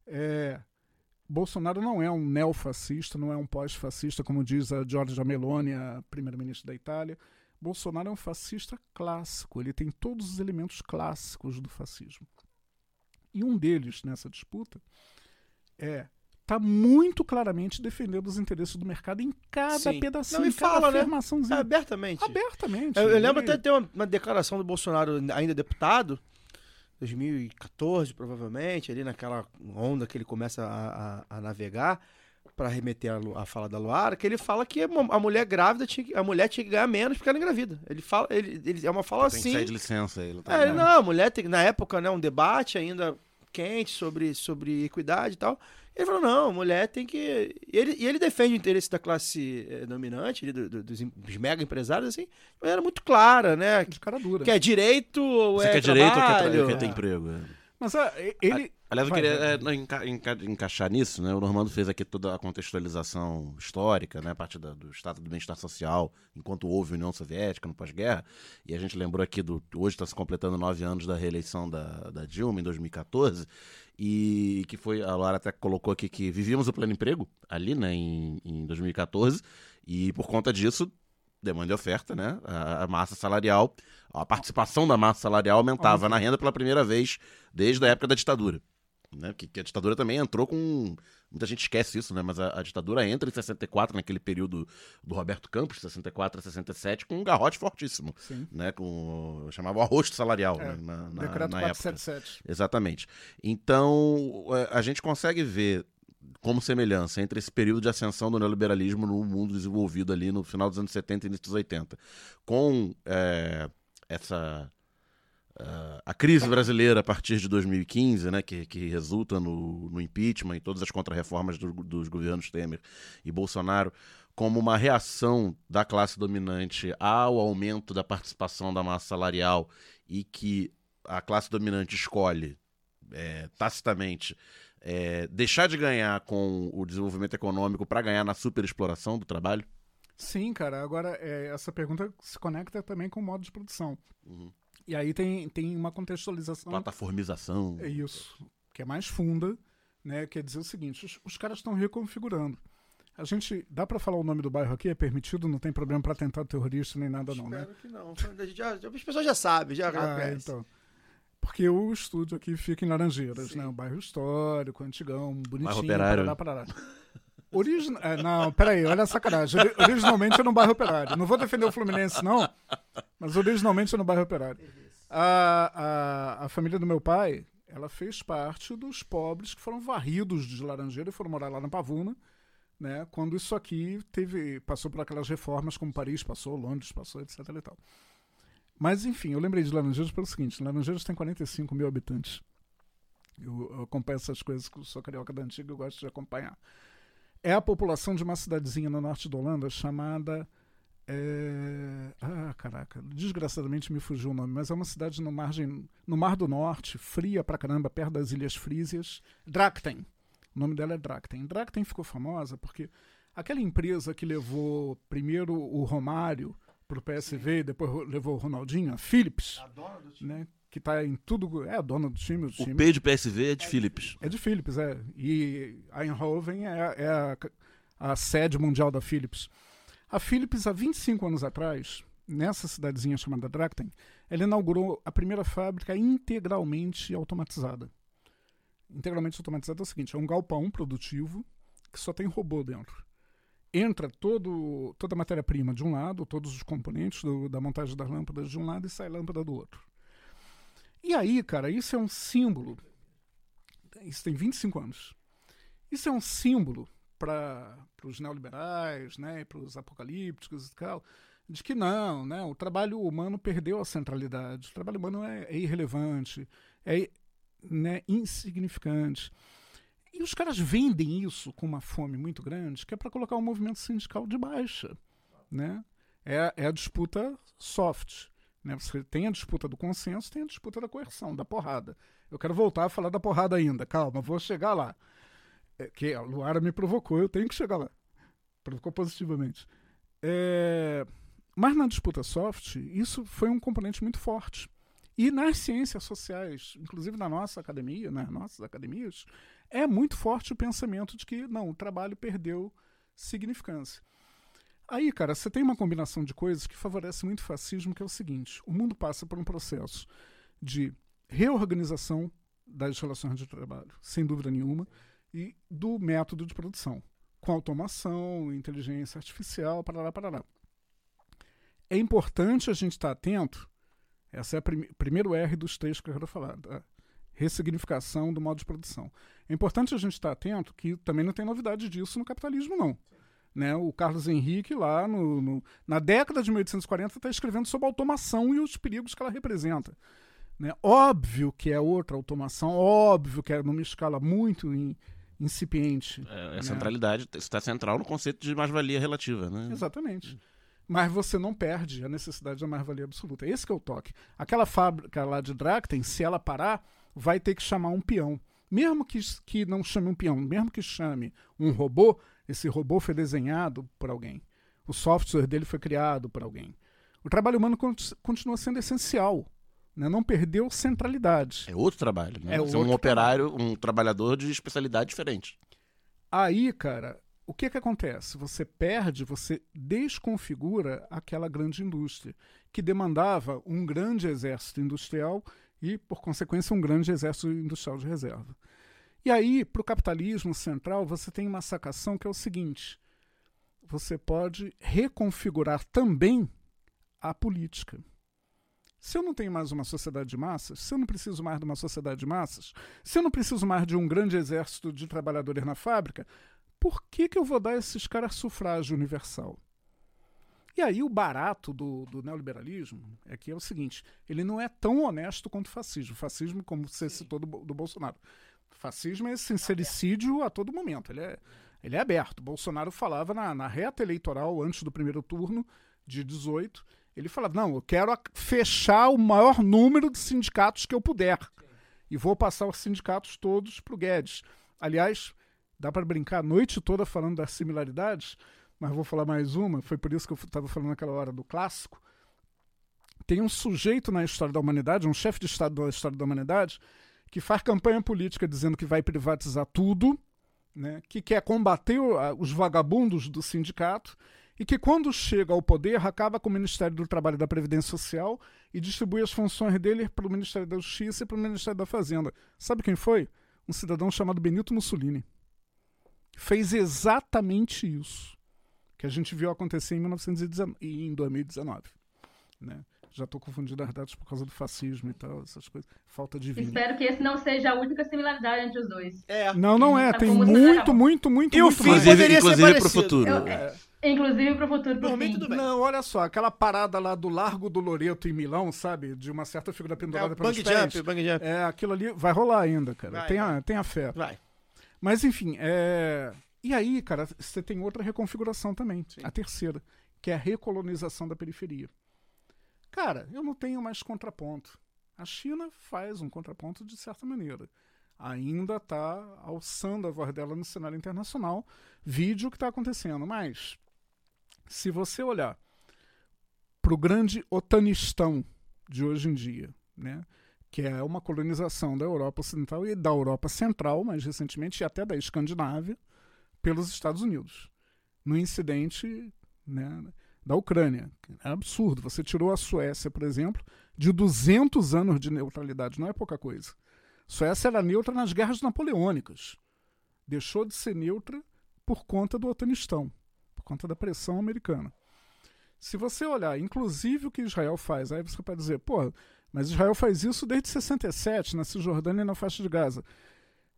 D: É, Bolsonaro não é um neofascista, não é um pós-fascista, como diz a Giorgia Meloni, a primeira-ministra da Itália. Bolsonaro é um fascista clássico, ele tem todos os elementos clássicos do fascismo. E um deles nessa disputa é tá muito claramente defendendo os interesses do mercado em cada
A: Sim.
D: pedacinho,
A: Não, e
D: cada
A: fala, né?
D: afirmaçãozinha.
A: Abertamente.
D: Abertamente.
A: Eu, eu lembro até de ter uma, uma declaração do Bolsonaro, ainda deputado, 2014, provavelmente, ali naquela onda que ele começa a, a- a navegar, para remeter a, a fala da Luara, que ele fala que uma- a mulher grávida, tinha, que- a mulher tinha que ganhar menos porque ela é engravida. Ele fala, ele, ele- é uma fala
B: Tem que
A: assim.
B: sair de licença. Ele tá
A: É, não, a mulher tem, na época, né, um debate ainda quente sobre, sobre equidade e tal. Ele falou, não, mulher tem que. E ele, e ele defende o interesse da classe eh, dominante, do- do- dos, dos mega empresários, assim, de maneira muito clara, né?
D: de cara dura.
A: Que é direito ou
B: Você
A: é
B: quer direito ou quer, tra-
A: trabalho?
B: quer ter emprego? é.
D: Mas é, ele.
B: Aliás, eu queria é, enca- enca- encaixar nisso, né? O Normando fez aqui toda a contextualização histórica, né? A parte da- do estado do bem-estar social, enquanto houve União Soviética no pós-guerra. E a gente lembrou aqui do. Hoje está se completando nove anos da reeleição da, da Dilma, em 2014. E que foi. A Laura até colocou aqui que vivíamos o pleno emprego ali, né? Em, em 2014. E por conta disso. Demanda e oferta, né? A, a massa salarial, a participação da massa salarial aumentava na renda pela primeira vez desde a época da ditadura né? Que, que a ditadura também entrou com. Muita gente esquece isso, né? Mas a, a ditadura entra em 64, naquele período do Roberto Campos, 64 a 67, com um garrote fortíssimo.
D: Sim.
B: Né? Com, chamava o arrosto salarial
D: É,
B: né? na, na,
D: Decreto
B: na época.
D: 477.
B: Exatamente. Então, é, a gente consegue ver como semelhança entre esse período de ascensão do neoliberalismo no mundo desenvolvido ali no final dos anos 70 e início dos 80, com é, essa ah, a crise brasileira a partir de 2015, né, que, que resulta no, no impeachment e todas as contrarreformas do- dos governos Temer e Bolsonaro, como uma reação da classe dominante ao aumento da participação da massa salarial e que a classe dominante escolhe é, tacitamente é, deixar de ganhar com o desenvolvimento econômico para ganhar na superexploração do trabalho?
D: Sim, cara. Agora, é, essa pergunta se conecta também com o modo de produção.
B: Uhum.
D: E aí tem, tem uma contextualização.
B: Plataformização.
D: É isso. Que é mais funda, né? Quer dizer o seguinte: os, os caras estão reconfigurando. A gente. Dá pra falar o nome do bairro aqui? É permitido? Não tem problema pra tentar terrorista nem nada, não, né?
A: Espero que não. Já- já- as pessoas já sabem, já
D: Ah, então. Porque o estúdio aqui fica em Laranjeiras,
A: Sim.
D: né? Um bairro histórico, antigão, bonitinho.
B: Bairro operário.
D: Parará, parará. *laughs* É, não, peraí, olha a sacanagem. Ori- Originalmente é no bairro operário. Não vou defender o Fluminense, não, mas originalmente é no bairro operário. A, a, a família do meu pai, ela fez parte dos pobres que foram varridos de Laranjeira e foram morar lá na Pavuna, né? Quando isso aqui teve, passou por aquelas reformas como Paris passou, Londres passou, etc e tal. Mas enfim, eu lembrei de Laranjeiras pelo seguinte: Laranjeiras tem 45 mil habitantes. Eu, eu acompanho essas coisas que eu sou carioca da antiga eu gosto de acompanhar. É a população de uma cidadezinha no norte da Holanda chamada. é, Ah, caraca, desgraçadamente me fugiu o nome, mas é uma cidade no, margem, no Mar do Norte, fria pra caramba, perto das Ilhas Frísias. Drakten. O nome dela é Drakten. Drakten ficou famosa porque aquela empresa que levou primeiro o Romário pro PSV e depois levou o Ronaldinho, a Philips, né? Que tá em tudo. É a dona do time, do
B: O
D: time.
B: P de PSV é de Philips.
D: É de Philips, é. E a Eindhoven é, é a, a sede mundial da Philips. A Philips, há 25 anos atrás, nessa cidadezinha chamada Drakten, ela inaugurou a primeira fábrica integralmente automatizada. Integralmente automatizada é o seguinte: é um galpão produtivo que só tem robô dentro. Entra todo, toda a matéria-prima de um lado, todos os componentes do- da montagem das lâmpadas de um lado e sai lâmpada do outro. E aí, cara, isso é um símbolo isso tem 25 anos. Isso é um símbolo para os neoliberais, né, para os apocalípticos e tal, de que não, né, o trabalho humano perdeu a centralidade, o trabalho humano é, é irrelevante, é né, insignificante. E os caras vendem isso com uma fome muito grande, que é para colocar o movimento sindical de baixa. Né? É, é a disputa soft. Né? Você tem a disputa do consenso, tem a disputa da coerção, da porrada. Eu quero voltar a falar da porrada ainda. Calma, vou chegar lá. É, que a Luara me provocou, eu tenho que chegar lá. Provocou positivamente. É, mas na disputa soft, isso foi um componente muito forte. E nas ciências sociais, inclusive na nossa academia, nas nossas academias, é muito forte o pensamento de que não, o trabalho perdeu significância. Aí, cara, você tem uma combinação de coisas que favorece muito o fascismo, que é o seguinte: o mundo passa por um processo de reorganização das relações de trabalho, sem dúvida nenhuma, e do método de produção, com automação, inteligência artificial, parará, parará. É importante a gente estar atento, essa é o prim primeiro R dos três que eu quero falar, da ressignificação do modo de produção. É importante a gente estar atento que também não tem novidade disso no capitalismo, não. Né? O Carlos Henrique, lá no, no- na década de 1840, está escrevendo sobre a automação e os perigos que ela representa. Né? Óbvio que é outra automação, óbvio que é numa escala muito in- incipiente.
B: É, a centralidade está central no conceito de mais-valia relativa, né?
D: Exatamente. Mas você não perde a necessidade da mais-valia absoluta. Esse que é o toque. Aquela fábrica lá de Drakten, se ela parar, vai ter que chamar um peão. Mesmo que, que não chame um peão, mesmo que chame um robô, esse robô foi desenhado por alguém. O software dele foi criado por alguém. O trabalho humano conti- continua sendo essencial. né? Não perdeu centralidade.
B: É outro trabalho, né?
D: É
B: é um
D: outro
B: operário, um trabalhador de especialidade diferente.
D: Aí, cara, o que que acontece? Você perde, você desconfigura aquela grande indústria que demandava um grande exército industrial e, por consequência, um grande exército industrial de reserva. E aí, para o capitalismo central, você tem uma sacação que é o seguinte: você pode reconfigurar também a política. Se eu não tenho mais uma sociedade de massas, se eu não preciso mais de uma sociedade de massas, se eu não preciso mais de um grande exército de trabalhadores na fábrica, por que, que eu vou dar a esses caras sufrágio universal? E aí o barato do, do neoliberalismo é que é o seguinte, ele não é tão honesto quanto o fascismo. O fascismo, como você citou do, do Bolsonaro. Fascismo é sincericídio a todo momento. Ele é, ele é aberto. Bolsonaro falava na, na reta eleitoral, antes do primeiro turno de 18, ele falava, não, eu quero fechar o maior número de sindicatos que eu puder. E vou passar os sindicatos todos para o Guedes. Aliás, dá para brincar a noite toda falando das similaridades, mas vou falar mais uma. Foi por isso que eu estava falando naquela hora do clássico. Tem um sujeito na história da humanidade, um chefe de Estado da história da humanidade, que faz campanha política dizendo que vai privatizar tudo, né, que quer combater os vagabundos do sindicato e que, quando chega ao poder, acaba com o Ministério do Trabalho e da Previdência Social e distribui as funções dele para o Ministério da Justiça e para o Ministério da Fazenda. Sabe quem foi? Um cidadão chamado Benito Mussolini. Fez exatamente isso que a gente viu acontecer em, 1919, e em 2019. Né? Já estou confundindo as datas por causa do fascismo e tal, essas coisas. Falta de vinho.
C: Espero que esse não seja a única similaridade entre os dois.
A: É.
D: Não, não é.
C: Tá
D: Tem muito,
C: acabou.
D: muito, muito,
A: E o
D: muito
A: fim
D: mais.
A: poderia
B: Inclusive,
A: ser
B: inclusive pro futuro.
C: Eu- é, Inclusive pro futuro,
A: mim,
C: fim.
A: tudo bem.
D: Não, olha só, aquela parada lá do Largo do Loreto em Milão, sabe? De uma certa figura
A: É,
D: pendurada
A: o
D: pelos
A: bang
D: pés.
A: jump, bang jump.
D: É, aquilo ali vai rolar ainda, cara.
A: Vai,
D: tenha,
A: vai.
D: tenha fé.
A: Vai.
D: Mas enfim, é... e aí, cara, você tem outra reconfiguração também,
A: Sim.
D: a terceira, que é a recolonização da periferia. Cara, eu não tenho mais contraponto. A China faz um contraponto de certa maneira. Ainda está alçando a voz dela no cenário internacional, vídeo o que está acontecendo. Mas, se você olhar para o grande Otanistão de hoje em dia, né? que é uma colonização da Europa Ocidental e da Europa Central, mais recentemente, e até da Escandinávia, pelos Estados Unidos, no incidente né, da Ucrânia. É absurdo. Você tirou a Suécia, por exemplo, de 200 anos de neutralidade, não é pouca coisa. Suécia era neutra nas guerras napoleônicas. Deixou de ser neutra por conta do Otanistão, por conta da pressão americana. Se você olhar, inclusive o que Israel faz, aí você pode dizer, pô, mas Israel faz isso desde 67, na Cisjordânia e na faixa de Gaza.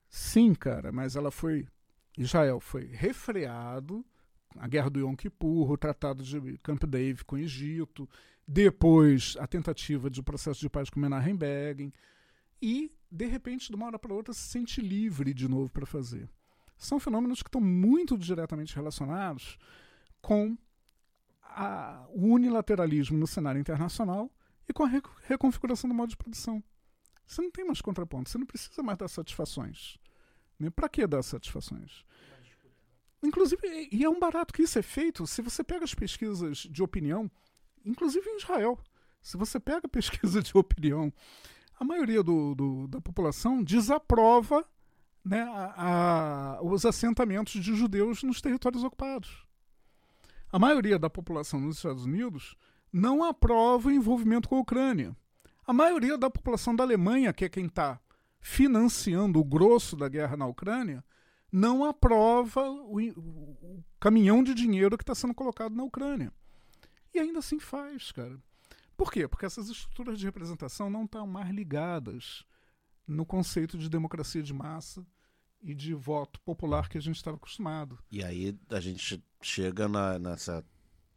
D: Sim, cara, mas ela foi. Israel foi refreado, a guerra do Yom Kippur, o tratado de Camp David com o Egito, depois a tentativa de processo de paz com Menachem e, de repente, de uma hora para outra, se sente livre de novo para fazer. São fenômenos que estão muito diretamente relacionados com a- o unilateralismo no cenário internacional e com a re- reconfiguração do modo de produção. Você não tem mais contraponto, você não precisa mais dar satisfações. Né? Para que dar satisfações? Inclusive, e- é um barato que isso é feito se você pega as pesquisas de opinião, inclusive em Israel. Se você pega pesquisa de opinião, a maioria do, do- da população desaprova né, a- a- os assentamentos de judeus nos territórios ocupados. A maioria da população nos Estados Unidos não aprova o envolvimento com a Ucrânia. A maioria da população da Alemanha, que é quem está financiando o grosso da guerra na Ucrânia, não aprova o, o caminhão de dinheiro que está sendo colocado na Ucrânia. E ainda assim faz, cara. Por quê? Porque essas estruturas de representação não estão mais ligadas no conceito de democracia de massa e de voto popular que a gente estava acostumado.
B: E aí a gente chega na- nessa,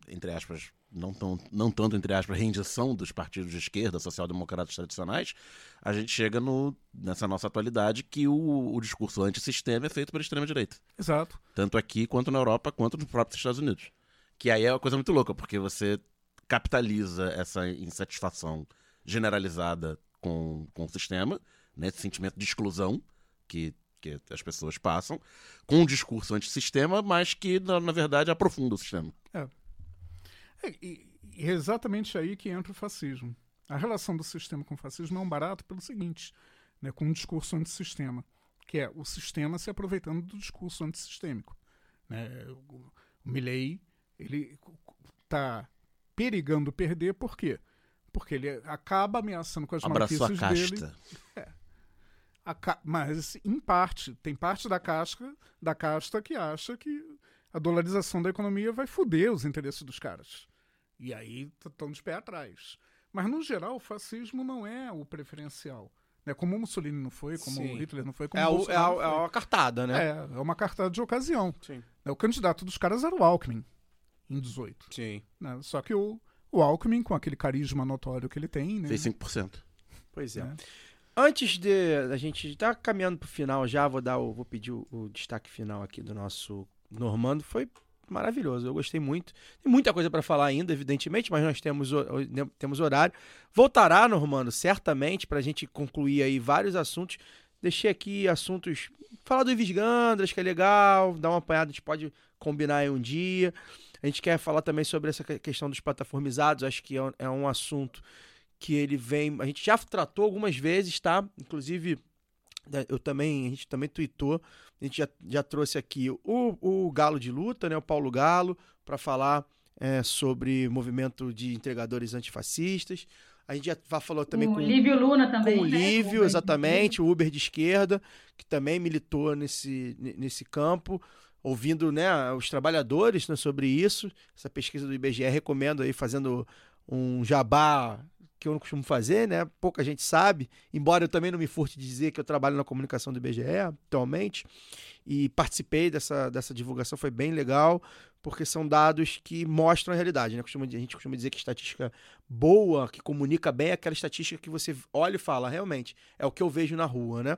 B: entre aspas, não, tão, não tanto entre aspas, rendição dos partidos de esquerda, social-democratas tradicionais, a gente chega no, nessa nossa atualidade que o, o discurso antissistema é feito pela extrema-direita.
D: Exato.
B: Tanto aqui, quanto na Europa, quanto nos próprios Estados Unidos. Que aí é uma coisa muito louca, porque você capitaliza essa insatisfação generalizada com, com o sistema, né, esse sentimento de exclusão que, que as pessoas passam, com um discurso antissistema, mas que, na, na verdade, aprofunda o sistema.
D: É, e, e é exatamente aí que entra o fascismo. A relação do sistema com o fascismo é um barato pelo seguinte, né, com um discurso antissistema, que é o sistema se aproveitando do discurso antissistêmico. Né? O, Milley, ele está perigando perder, por quê? Porque ele acaba ameaçando com as
B: Abraçou a
D: dele.
B: casta.
D: A ca- Mas, em parte, tem parte da casca, da casta que acha que a dolarização da economia vai foder os interesses dos caras. E aí estão de pé atrás. Mas, no geral, o fascismo não é o preferencial. Né? Como o Mussolini não foi, como
A: Sim.
D: o Hitler não foi, como
A: É,
D: o
A: o, é, a, é uma cartada, né?
D: É, é uma cartada de ocasião.
A: Sim.
D: Né, O candidato dos caras era o Alckmin, em 18.
A: Sim.
D: né? Só que o, o Alckmin, com aquele carisma notório que ele tem, né?
B: Fez 5%.
A: Pois é.
D: É.
A: Antes de a gente estar caminhando pro final já, vou dar o, vou pedir o, o destaque final aqui do nosso Normando. Foi maravilhoso, eu gostei muito. Tem muita coisa para falar ainda, evidentemente, mas nós temos, ne- temos horário. Voltará, Normando, certamente, para a gente concluir aí vários assuntos. Deixei aqui assuntos. Falar do Ives Gandras, que é legal, dar uma apanhada, a gente pode combinar aí um dia. A gente quer falar também sobre essa que- questão dos plataformizados, acho que é um- é um assunto que ele vem. A gente já tratou algumas vezes, tá? Inclusive, né, eu também, a gente também tweetou, a gente já, já trouxe aqui o, o Galo de Luta, né? O Paulo Galo, para falar é, sobre movimento de entregadores antifascistas. A gente já fa- falou também
C: o
A: com
C: Lívio Luna também.
A: com o
C: né?
A: Lívio,
C: O-
A: exatamente, o Uber de esquerda, que também militou nesse, ne- nesse campo, ouvindo né, os trabalhadores né, sobre isso. Essa pesquisa do IBGE recomendo aí, fazendo um jabá que eu não costumo fazer, né? Pouca gente sabe, embora eu também não me furte de dizer que eu trabalho na comunicação do IBGE atualmente e participei dessa, dessa divulgação, foi bem legal, porque são dados que mostram a realidade, né? Costuma- a gente costuma dizer que estatística boa, que comunica bem, é aquela estatística que você olha e fala, realmente, é o que eu vejo na rua, né?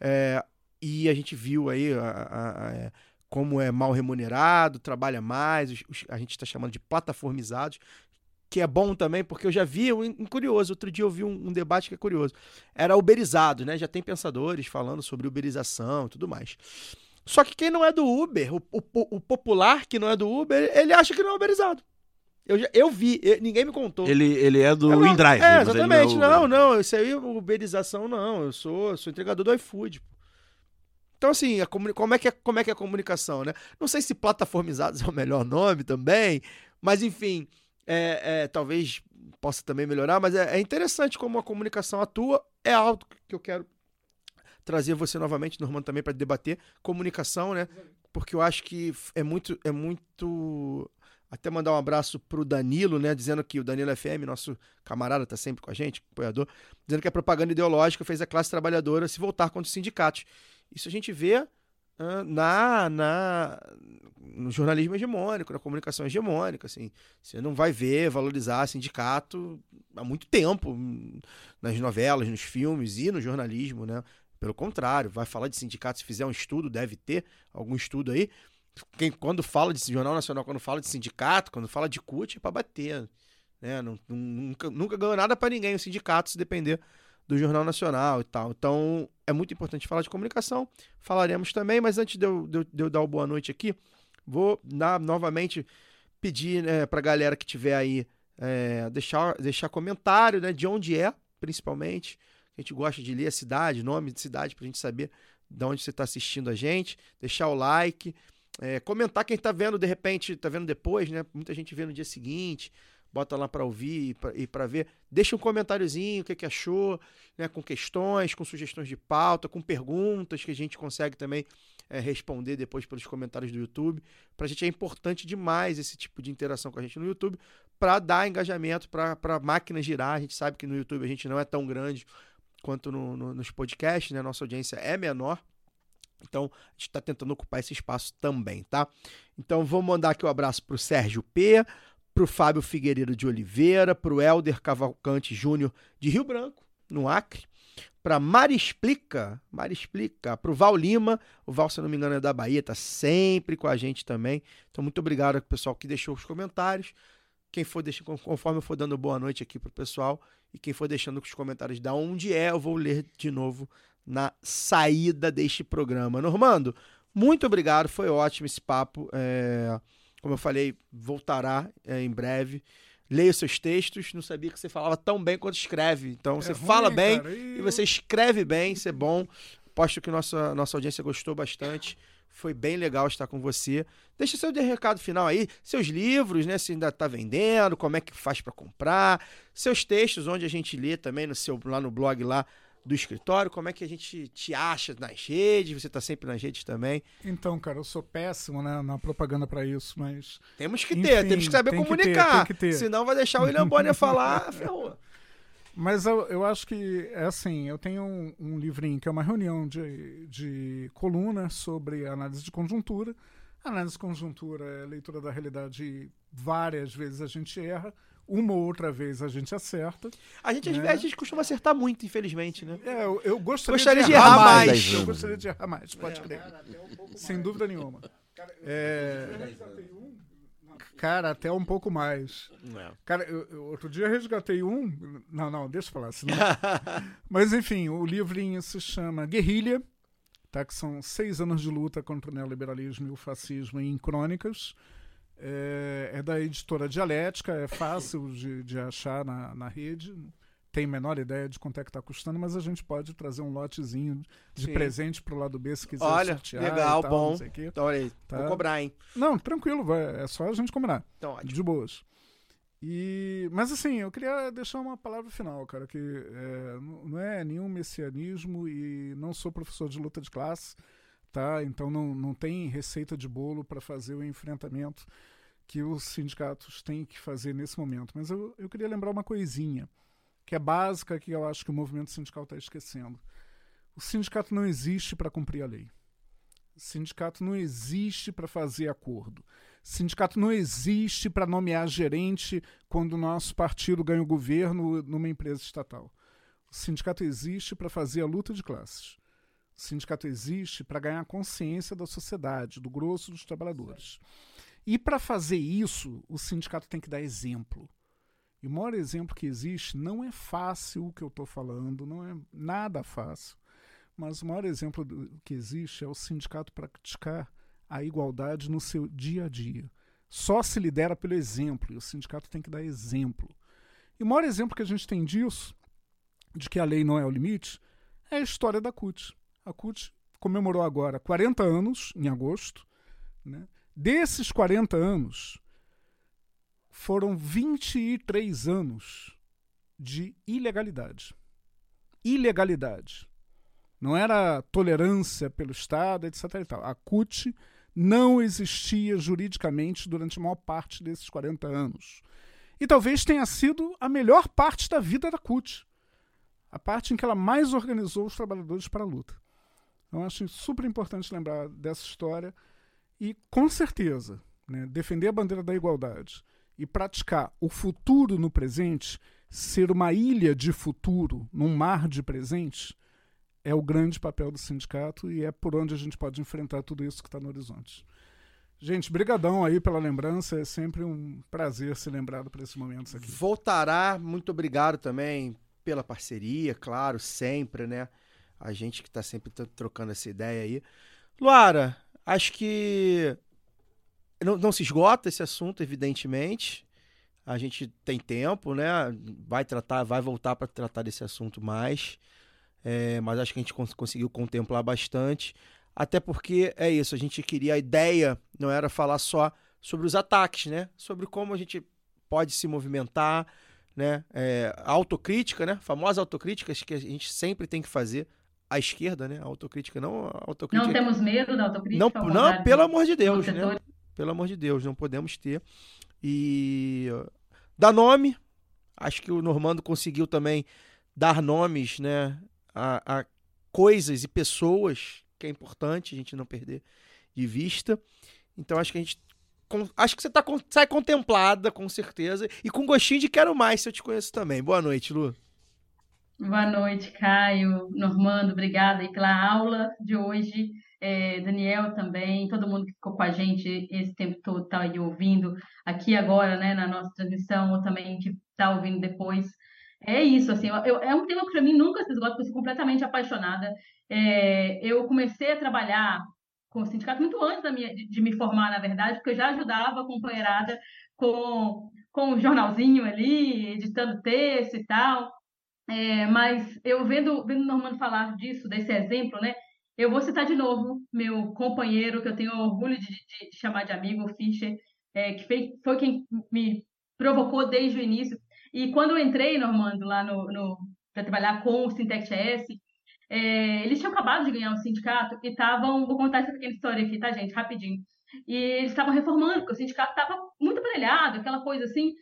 A: É, e a gente viu aí a- a- a- é, como é mal remunerado, trabalha mais, os- os- a gente está chamando de plataformizados, que é bom também, porque eu já vi, um, um curioso, outro dia eu vi um, um debate que é curioso, era uberizado, né? Já tem pensadores falando sobre uberização e tudo mais. Só que quem não é do Uber, o, o- o popular que não é do Uber, ele acha que não é uberizado. Eu, já- eu vi, eu- ninguém me contou.
B: Ele, ele é do
A: Eu não-
B: InDrive.
A: É, exatamente.
B: não, é
A: Não, não, isso aí, uberização, não. Eu sou, sou entregador do iFood. Então, assim, como, é que é, como é que é a comunicação, né? Não sei se plataformizados *laughs* é o melhor nome também, mas enfim, é, é, talvez possa também melhorar, mas é, é interessante como a comunicação atua. É algo que eu quero trazer você novamente, Normando, também para debater comunicação, né? Porque eu acho que é muito, é muito. Até mandar um abraço pro Danilo, né? Dizendo que o Danilo FM, nosso camarada, tá sempre com a gente, apoiador, dizendo que a propaganda ideológica fez a classe trabalhadora se voltar contra os sindicatos. Isso a gente vê na, na, no jornalismo hegemônico, na comunicação hegemônica, assim. Você não vai ver valorizar sindicato há muito tempo hum, nas novelas, nos filmes e no jornalismo, né? Pelo contrário, vai falar de sindicato, se fizer um estudo, deve ter algum estudo aí. Quem, quando fala de Jornal Nacional, quando fala de sindicato, quando fala de CUT, é para bater. Né? Nunca, nunca ganhou nada para ninguém o sindicato, se depender do Jornal Nacional e tal. Então, é muito importante falar de comunicação. Falaremos também, mas antes de eu, de de eu dar o boa noite aqui, vou dar, novamente pedir né, para a galera que tiver aí é, deixar, deixar comentário né, de onde é, principalmente. A gente gosta de ler a cidade, nome de cidade, para a gente saber de onde você está assistindo a gente. Deixar o like. é, comentar quem está vendo, de repente, está vendo depois, né? Muita gente vê no dia seguinte. Bota lá para ouvir e para ver. Deixa um comentáriozinho, o que, que achou, né? Com questões, com sugestões de pauta, com perguntas que a gente consegue também é, responder depois pelos comentários do YouTube. Pra gente é importante demais esse tipo de interação com a gente no YouTube para dar engajamento, para a máquina girar. A gente sabe que no YouTube a gente não é tão grande quanto no- no- nos podcasts, né? Nossa audiência é menor. Então, a gente está tentando ocupar esse espaço também, tá? Então, vou mandar aqui um abraço para o Sérgio P., para o Fábio Figueiredo de Oliveira, para o Helder Cavalcante Júnior de Rio Branco, no Acre, para Mari Explica, Mari Explica, para o Val Lima, o Val, se não me engano, é da Bahia, tá sempre com a gente também. Então, muito obrigado ao pessoal que deixou os comentários. Quem for deixando, conforme eu for dando boa noite aqui pro pessoal, e quem for deixando os comentários da onde é, eu vou ler de novo na saída deste programa. Normando, muito obrigado, foi ótimo esse papo. É, como eu falei, voltará é, em breve. Leia os seus textos, não sabia que você falava tão bem quanto escreve. Então, você
D: É ruim,
A: fala bem
D: cara,
A: e você escreve bem, isso é bom. Aposto que nossa, nossa audiência gostou bastante. Foi bem legal estar com você. Deixa seu recado final aí, seus livros, né? Se ainda tá vendendo, como é que faz para comprar, seus textos, onde a gente lê também no seu lá no blog lá do escritório, como é que a gente te acha nas redes? Você tá sempre nas redes também.
D: Então, cara, eu sou péssimo né, na propaganda pra isso, mas
A: Temos que ter,
D: Enfim,
A: temos que saber
D: tem que ter,
A: comunicar.
D: que ter.
A: Senão vai deixar o William *laughs* Bonner falar, ferrou.
D: Mas eu, eu acho que é assim, eu tenho um, um livrinho que é uma reunião de, de colunas sobre análise de conjuntura. Análise de conjuntura é leitura da realidade várias vezes a gente erra, uma ou outra vez a gente acerta.
A: A gente,
D: Né?
A: a gente costuma acertar muito, infelizmente, né?
D: É, eu, eu gostaria,
A: Gostaria
D: de,
A: de
D: errar,
A: errar
D: mais.
B: mais.
D: Eu gostaria de errar mais, pode crer. Sem dúvida nenhuma. É, Cara, até um pouco mais. Cara, eu, eu- outro dia resgatei um. Não, não, deixa eu falar. Senão... *laughs* Mas enfim, o livrinho se chama Guerrilha, tá? que são seis anos de luta contra o neoliberalismo e o fascismo em crônicas. É, é da editora Dialética, é fácil de, de achar na, na rede. Tem a menor ideia de quanto é que está custando, mas a gente pode trazer um lotezinho de
A: Sim.
D: presente pro lado B se quiser
A: Olha,
D: sortear
A: legal,
D: tal,
A: bom.
D: o.
A: Então, olha aí,
D: Tá.
A: vou cobrar, hein?
D: Não, tranquilo, vai, é só a gente combinar.
A: Então, ótimo.
D: De boas. E, mas assim, eu queria deixar uma palavra final, cara, que é, não é nenhum messianismo e não sou professor de luta de classe, tá? Então não, não tem receita de bolo para fazer o enfrentamento que os sindicatos têm que fazer nesse momento. Mas eu, eu queria lembrar uma coisinha, que é básica, que eu acho que o movimento sindical está esquecendo. O sindicato não existe para cumprir a lei. O sindicato não existe para fazer acordo. Sindicato não existe para nomear gerente quando o nosso partido ganha o governo numa empresa estatal. O sindicato existe para fazer a luta de classes. O sindicato existe para ganhar consciência da sociedade, do grosso dos trabalhadores. E para fazer isso, o sindicato tem que dar exemplo. E o maior exemplo que existe não é fácil o que eu estou falando, não é nada fácil. Mas o maior exemplo que existe é o sindicato praticar a igualdade no seu dia a dia. Só se lidera pelo exemplo, e o sindicato tem que dar exemplo. E o maior exemplo que a gente tem disso, de que a lei não é o limite, é a história da CUT. A CUT comemorou agora 40 anos, em agosto. Né? Desses 40 anos, foram 23 anos de ilegalidade. Ilegalidade. Não era tolerância pelo Estado, etc. A CUT não existia juridicamente durante a maior parte desses 40 anos. E talvez tenha sido a melhor parte da vida da CUT. A parte em que ela mais organizou os trabalhadores para a luta. Então, acho super importante lembrar dessa história e, com certeza, né, defender a bandeira da igualdade e praticar o futuro no presente, ser uma ilha de futuro num mar de presente, é o grande papel do sindicato e é por onde a gente pode enfrentar tudo isso que está no horizonte. Gente, brigadão aí pela lembrança, é sempre um prazer ser lembrado por esses momentos aqui.
A: Voltará, muito obrigado também pela parceria, claro, sempre, né? A gente que tá sempre trocando essa ideia aí. Luara, acho que não, não se esgota esse assunto, evidentemente. A gente tem tempo, né? Vai tratar, vai voltar para tratar desse assunto mais. É, mas acho que a gente cons- conseguiu contemplar bastante. Até porque é isso, a gente queria a ideia, não era falar só sobre os ataques, né? Sobre como a gente pode se movimentar, né? É, autocrítica, né? Famosa autocrítica que a gente sempre tem que fazer. À esquerda, né? A autocrítica não. A autocrítica
C: Não temos medo da autocrítica.
A: não, não, pelo amor de Deus, né?
C: setores.
A: Pelo amor de Deus, não podemos ter. E dar nome, acho que o Normando conseguiu também dar nomes, né, a, a coisas e pessoas que é importante a gente não perder de vista. Então acho que a gente acho que você tá sai contemplada com certeza e com gostinho de quero mais se eu te conheço também. Boa noite, Lu.
C: Boa noite, Caio, Normando, obrigada aí pela aula de hoje. É, Daniel também, todo mundo que ficou com a gente esse tempo todo, tá aí ouvindo aqui agora, né, na nossa transmissão, ou também que tá ouvindo depois. É isso, assim, eu- é um tema que para mim nunca se esgota, porque eu sou completamente apaixonada. É, eu comecei a trabalhar com o sindicato muito antes da minha, de, de me formar, na verdade, porque eu já ajudava a companheirada com, com o jornalzinho ali, editando texto e tal. É, mas eu vendo, vendo o Normando falar disso, desse exemplo, né? Eu vou citar de novo meu companheiro, que eu tenho orgulho de, de- de chamar de amigo, o Fischer, é, que fei- foi quem me provocou desde o início. E quando eu entrei, Normando, lá no, no, para trabalhar com o Sintec S, é, eles tinham acabado de ganhar um sindicato e estavam. Vou contar essa pequena história aqui, tá, gente? Rapidinho. E eles estavam reformando, porque o sindicato estava muito aparelhado, aquela coisa assim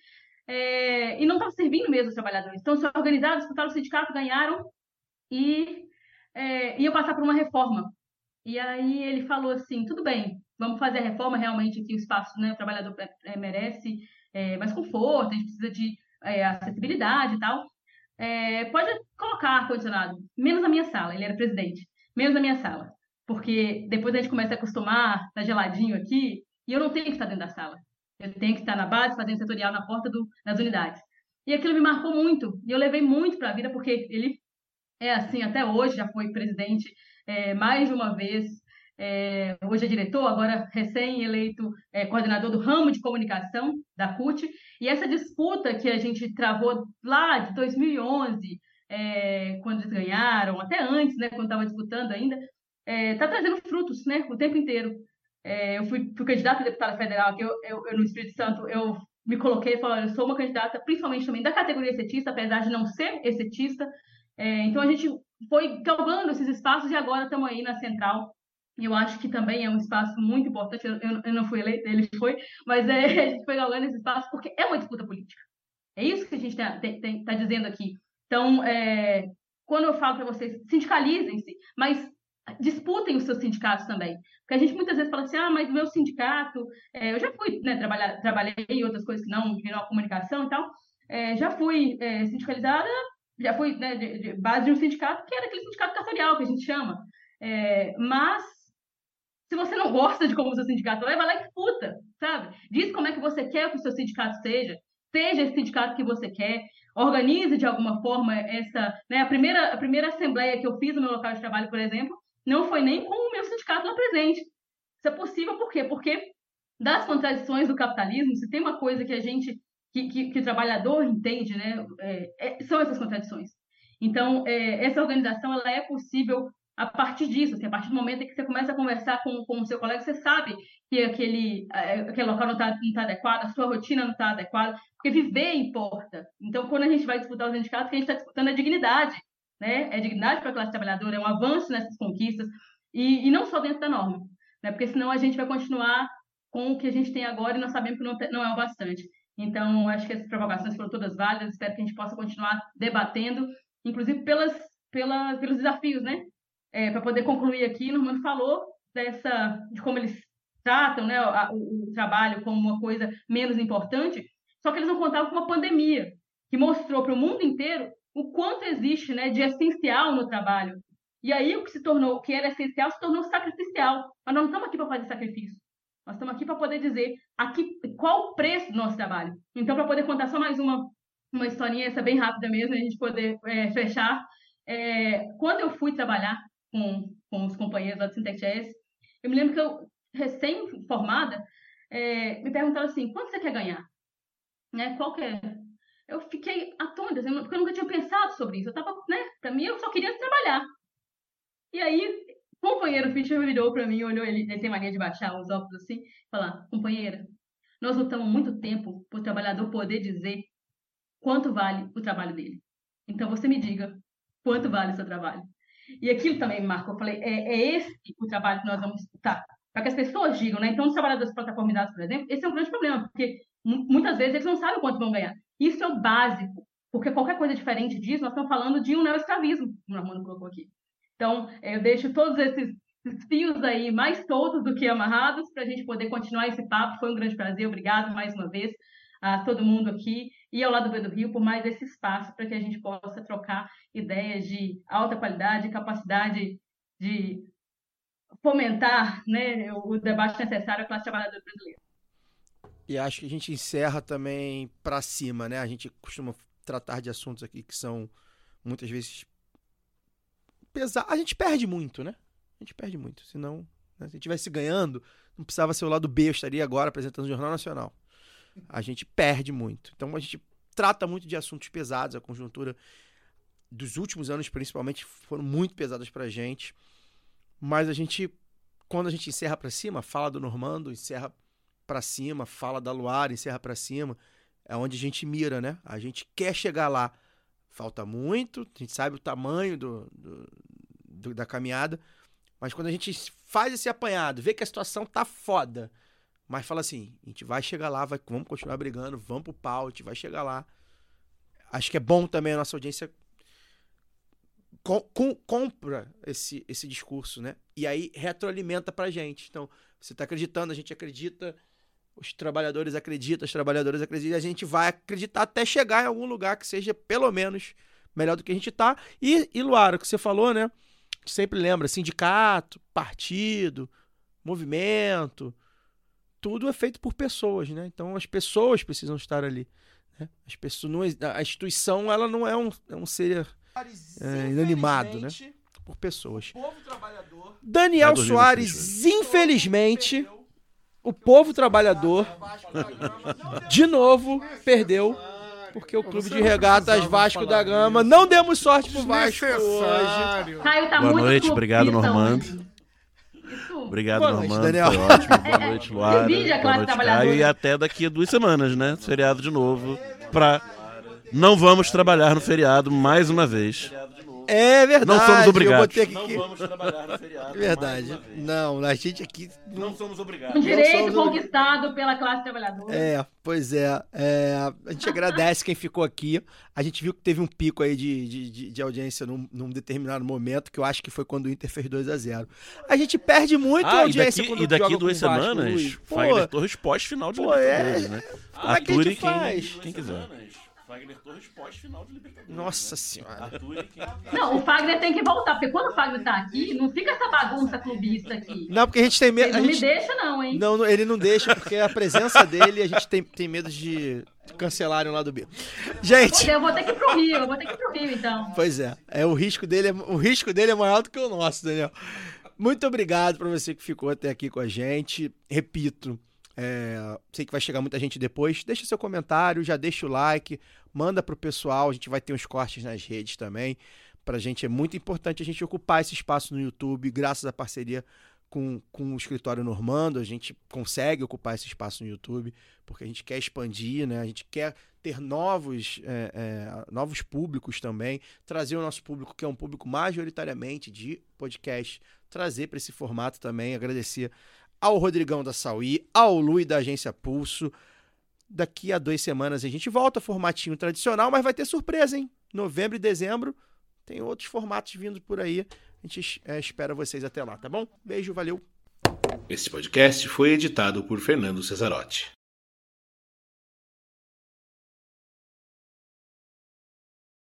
C: é, e não estava servindo mesmo os trabalhadores. Então, se organizaram, disputaram o sindicato, ganharam e é, iam passar por uma reforma. E aí ele falou assim: tudo bem, vamos fazer a reforma realmente aqui, o espaço, né, o trabalhador é, merece é, mais conforto, a gente precisa de é, acessibilidade e tal. É, pode colocar ar-condicionado, menos na minha sala, ele era presidente, menos na minha sala. Porque depois a gente começa a acostumar, tá geladinho aqui, e eu não tenho que estar dentro da sala. Eu tenho que estar na base, fazendo setorial na porta do, das unidades. E aquilo me marcou muito. E eu levei muito para a vida, porque ele é assim até hoje, já foi presidente é, mais de uma vez. é, hoje é diretor, agora recém-eleito é, coordenador do ramo de comunicação da CUT. E essa disputa que a gente travou lá de 2011, é, quando eles ganharam, até antes, né, quando estava disputando ainda, está trazendo frutos né, o tempo inteiro. É, eu fui, fui candidata a deputada federal aqui, eu, eu, eu no Espírito Santo, eu me coloquei olha, eu sou uma candidata, principalmente também da categoria exetista, apesar de não ser exetista. É, então a gente foi galgando esses espaços e agora estamos aí na central. Eu acho que também é um espaço muito importante. Eu, eu, não fui eleita, ele foi, mas é, *laughs* a gente foi galgando esse espaço porque é uma disputa política. É isso que a gente está dizendo aqui. Então, é, quando eu falo para vocês, sindicalizem-se, mas disputem os seus sindicatos também. Porque a gente muitas vezes fala assim, ah, mas o meu sindicato, é, eu já fui, né, trabalhar, trabalhei em outras coisas que não viram a comunicação e tal, é, já fui é, sindicalizada, já fui né, de, de, base de um sindicato que era aquele sindicato cartorial que a gente chama. É, mas se você não gosta de como o seu sindicato é, vai lá e disputa, sabe? Diz como é que você quer que o seu sindicato seja, seja esse sindicato que você quer, organize de alguma forma essa, né, a primeira a primeira assembleia que eu fiz no meu local de trabalho, por exemplo, não foi nem com o meu sindicato lá presente. Isso é possível por quê? Porque das contradições do capitalismo, se tem uma coisa que a gente, que, que, que o trabalhador entende, né, é, é, são essas contradições. Então, é, essa organização ela é possível a partir disso, assim, a partir do momento em que você começa a conversar com, com o seu colega, você sabe que aquele, aquele local não está tá adequado, a sua rotina não está adequada, porque viver importa. Então, quando a gente vai disputar os sindicatos, o a gente está disputando é dignidade né? É dignidade para a classe trabalhadora, é um avanço nessas conquistas e, e, não só dentro da norma, né? Porque senão a gente vai continuar com o que a gente tem agora e nós sabemos que não, não é o bastante. Então, acho que essas provocações foram todas válidas, espero que a gente possa continuar debatendo, inclusive pelas, pelas, pelos desafios, né? É, para poder concluir aqui, Normando falou dessa, de como eles tratam né, o, o trabalho como uma coisa menos importante, só que eles não contavam com uma pandemia que mostrou para o mundo inteiro o quanto existe né, de essencial no trabalho. E aí o que se tornou, o que era essencial, se tornou sacrificial. Mas nós não estamos aqui para fazer sacrifício. Nós estamos aqui para poder dizer aqui qual o preço do nosso trabalho. Então, para poder contar só mais uma, uma historinha, essa bem rápida mesmo, a gente poder é, fechar. É, quando eu fui trabalhar com, com os companheiros lá do Sintec S, eu me lembro que eu, recém-formada, é, me perguntaram assim, quanto você quer ganhar? Né? Qual que é eu fiquei atônita, assim, porque eu nunca tinha pensado sobre isso. Eu tava, né, pra mim, eu só queria trabalhar. E aí, o companheiro Fischer virou pra mim, olhou, ele, ele tem mania de baixar os óculos assim, falar, companheira, nós lutamos muito tempo pro trabalhador poder dizer quanto vale o trabalho dele. Então, você me diga quanto vale o seu trabalho. E aquilo também me marcou. Eu falei, é, é esse o trabalho que nós vamos disputar. Para que as pessoas digam, né? Então, os trabalhadores plataformizados, por exemplo, esse é um grande problema, porque muitas vezes eles não sabem quanto vão ganhar. Isso é o básico, porque qualquer coisa diferente disso, nós estamos falando de um neoescravismo, como o Armando colocou aqui. Então, eu deixo todos esses fios aí mais soltos do que amarrados para a gente poder continuar esse papo. Foi um grande prazer, obrigado mais uma vez a todo mundo aqui e ao lado do Rio por mais esse espaço para que a gente possa trocar ideias de alta qualidade, capacidade de fomentar né, o debate necessário à classe trabalhadora brasileira.
A: E acho que a gente encerra também para cima, né? A gente costuma tratar de assuntos aqui que são muitas vezes pesados. A gente perde muito, né? A gente perde muito. Senão, né? se estivesse ganhando, não precisava ser o lado B, eu estaria agora apresentando o Jornal Nacional. A gente perde muito. Então a gente trata muito de assuntos pesados, a conjuntura dos últimos anos, principalmente, foram muito pesadas pra gente. Mas a gente, quando a gente encerra para cima, fala do Normando, encerra para cima, fala da Luar, encerra para cima, é onde a gente mira, né? A gente quer chegar lá. Falta muito, a gente sabe o tamanho do, do, do, da caminhada, mas quando a gente faz esse apanhado, vê que a situação tá foda, mas fala assim, a gente vai chegar lá, vai, vamos continuar brigando, vamos pro pau, a gente vai chegar lá. Acho que é bom também a nossa audiência com, com, compra esse, esse discurso, né? E aí retroalimenta pra gente. Então, você tá acreditando, a gente acredita, os trabalhadores acreditam, os trabalhadores acreditam, e a gente vai acreditar até chegar em algum lugar que seja pelo menos melhor do que a gente tá. E, e Luara, o que você falou, né? Sempre lembra, sindicato, partido, movimento, tudo é feito por pessoas, né? Então as pessoas precisam estar ali. Né? As pessoas, não, a instituição ela não é um, é um ser é, inanimado, né? Por pessoas. Daniel Soares, infelizmente, o povo trabalhador, de novo, perdeu. Porque o clube de regatas Vasco da Gama não demos sorte pro Vasco hoje.
C: Caio tá
B: Boa
C: muito
B: noite, obrigado, Normando. Obrigado,
A: Boa noite,
B: Normando.
A: Daniel.
B: Foi ótimo. Boa *laughs* noite, Luara. Boa noite. Caio. E até daqui a duas semanas, né? Feriado de novo. Pra... Não vamos trabalhar no feriado mais uma vez.
A: É verdade.
B: Não somos obrigados.
A: Eu botei aqui que-
B: vamos trabalhar no feriado.
A: É verdade. Não, a gente aqui.
B: Não somos
C: Um
B: obrigados.
C: direito
A: somos
C: conquistado pela classe trabalhadora.
A: É, pois é, é, A gente agradece quem ficou aqui. A gente viu que teve um pico aí de, de, de- de audiência num, num determinado momento, que eu acho que foi quando o Inter fez 2 a 0 A gente perde muito
B: Ah, e
A: audiência
B: daqui,
A: quando
B: e daqui
A: joga
B: duas
A: Vasco,
B: semanas.
A: Pô,
B: Fagner Torres pós-final de
A: pô, é.
B: Libertadores, né?
A: Como é que a
B: Ature
A: gente
B: quem,
A: faz?
B: quem quiser. Fagner Torres pós-final de Libertadores.
A: Nossa senhora.
B: Ature quem
C: Não, o Fagner tem que voltar, porque quando o Fagner tá aqui, não fica essa bagunça clubista aqui.
A: Não, porque a gente tem medo.
C: Ele
A: A
C: não me
A: gente,
C: deixa, não, hein?
A: não, não, ele não deixa, porque a presença dele, a gente tem, tem medo de cancelarem lá do B. Gente.
C: Eu vou ter que ir pro Rio, eu vou ter que ir pro Rio, então.
A: Pois é, é o risco dele é, o risco dele é maior do que o nosso, Daniel. Muito obrigado para você que ficou até aqui com a gente. Repito, é, sei que vai chegar muita gente depois. Deixa seu comentário, já deixa o like, manda pro pessoal. A gente vai ter uns cortes nas redes também. Pra gente é muito importante a gente ocupar esse espaço no YouTube, graças à parceria com, com o escritório Normando, a gente consegue ocupar esse espaço no YouTube, porque a gente quer expandir, né? A gente quer ter novos, é, é, novos públicos também, trazer o nosso público, que é um público majoritariamente de podcast, trazer para esse formato também, agradecer ao Rodrigão da Sauí, ao Lui da Agência Pulso. Daqui a duas semanas a gente volta, formatinho tradicional, mas vai ter surpresa, hein? Novembro e dezembro tem outros formatos vindo por aí. A gente é, espera vocês até lá, tá bom? Beijo, valeu!
E: Esse podcast foi editado por Fernando Cesarotti.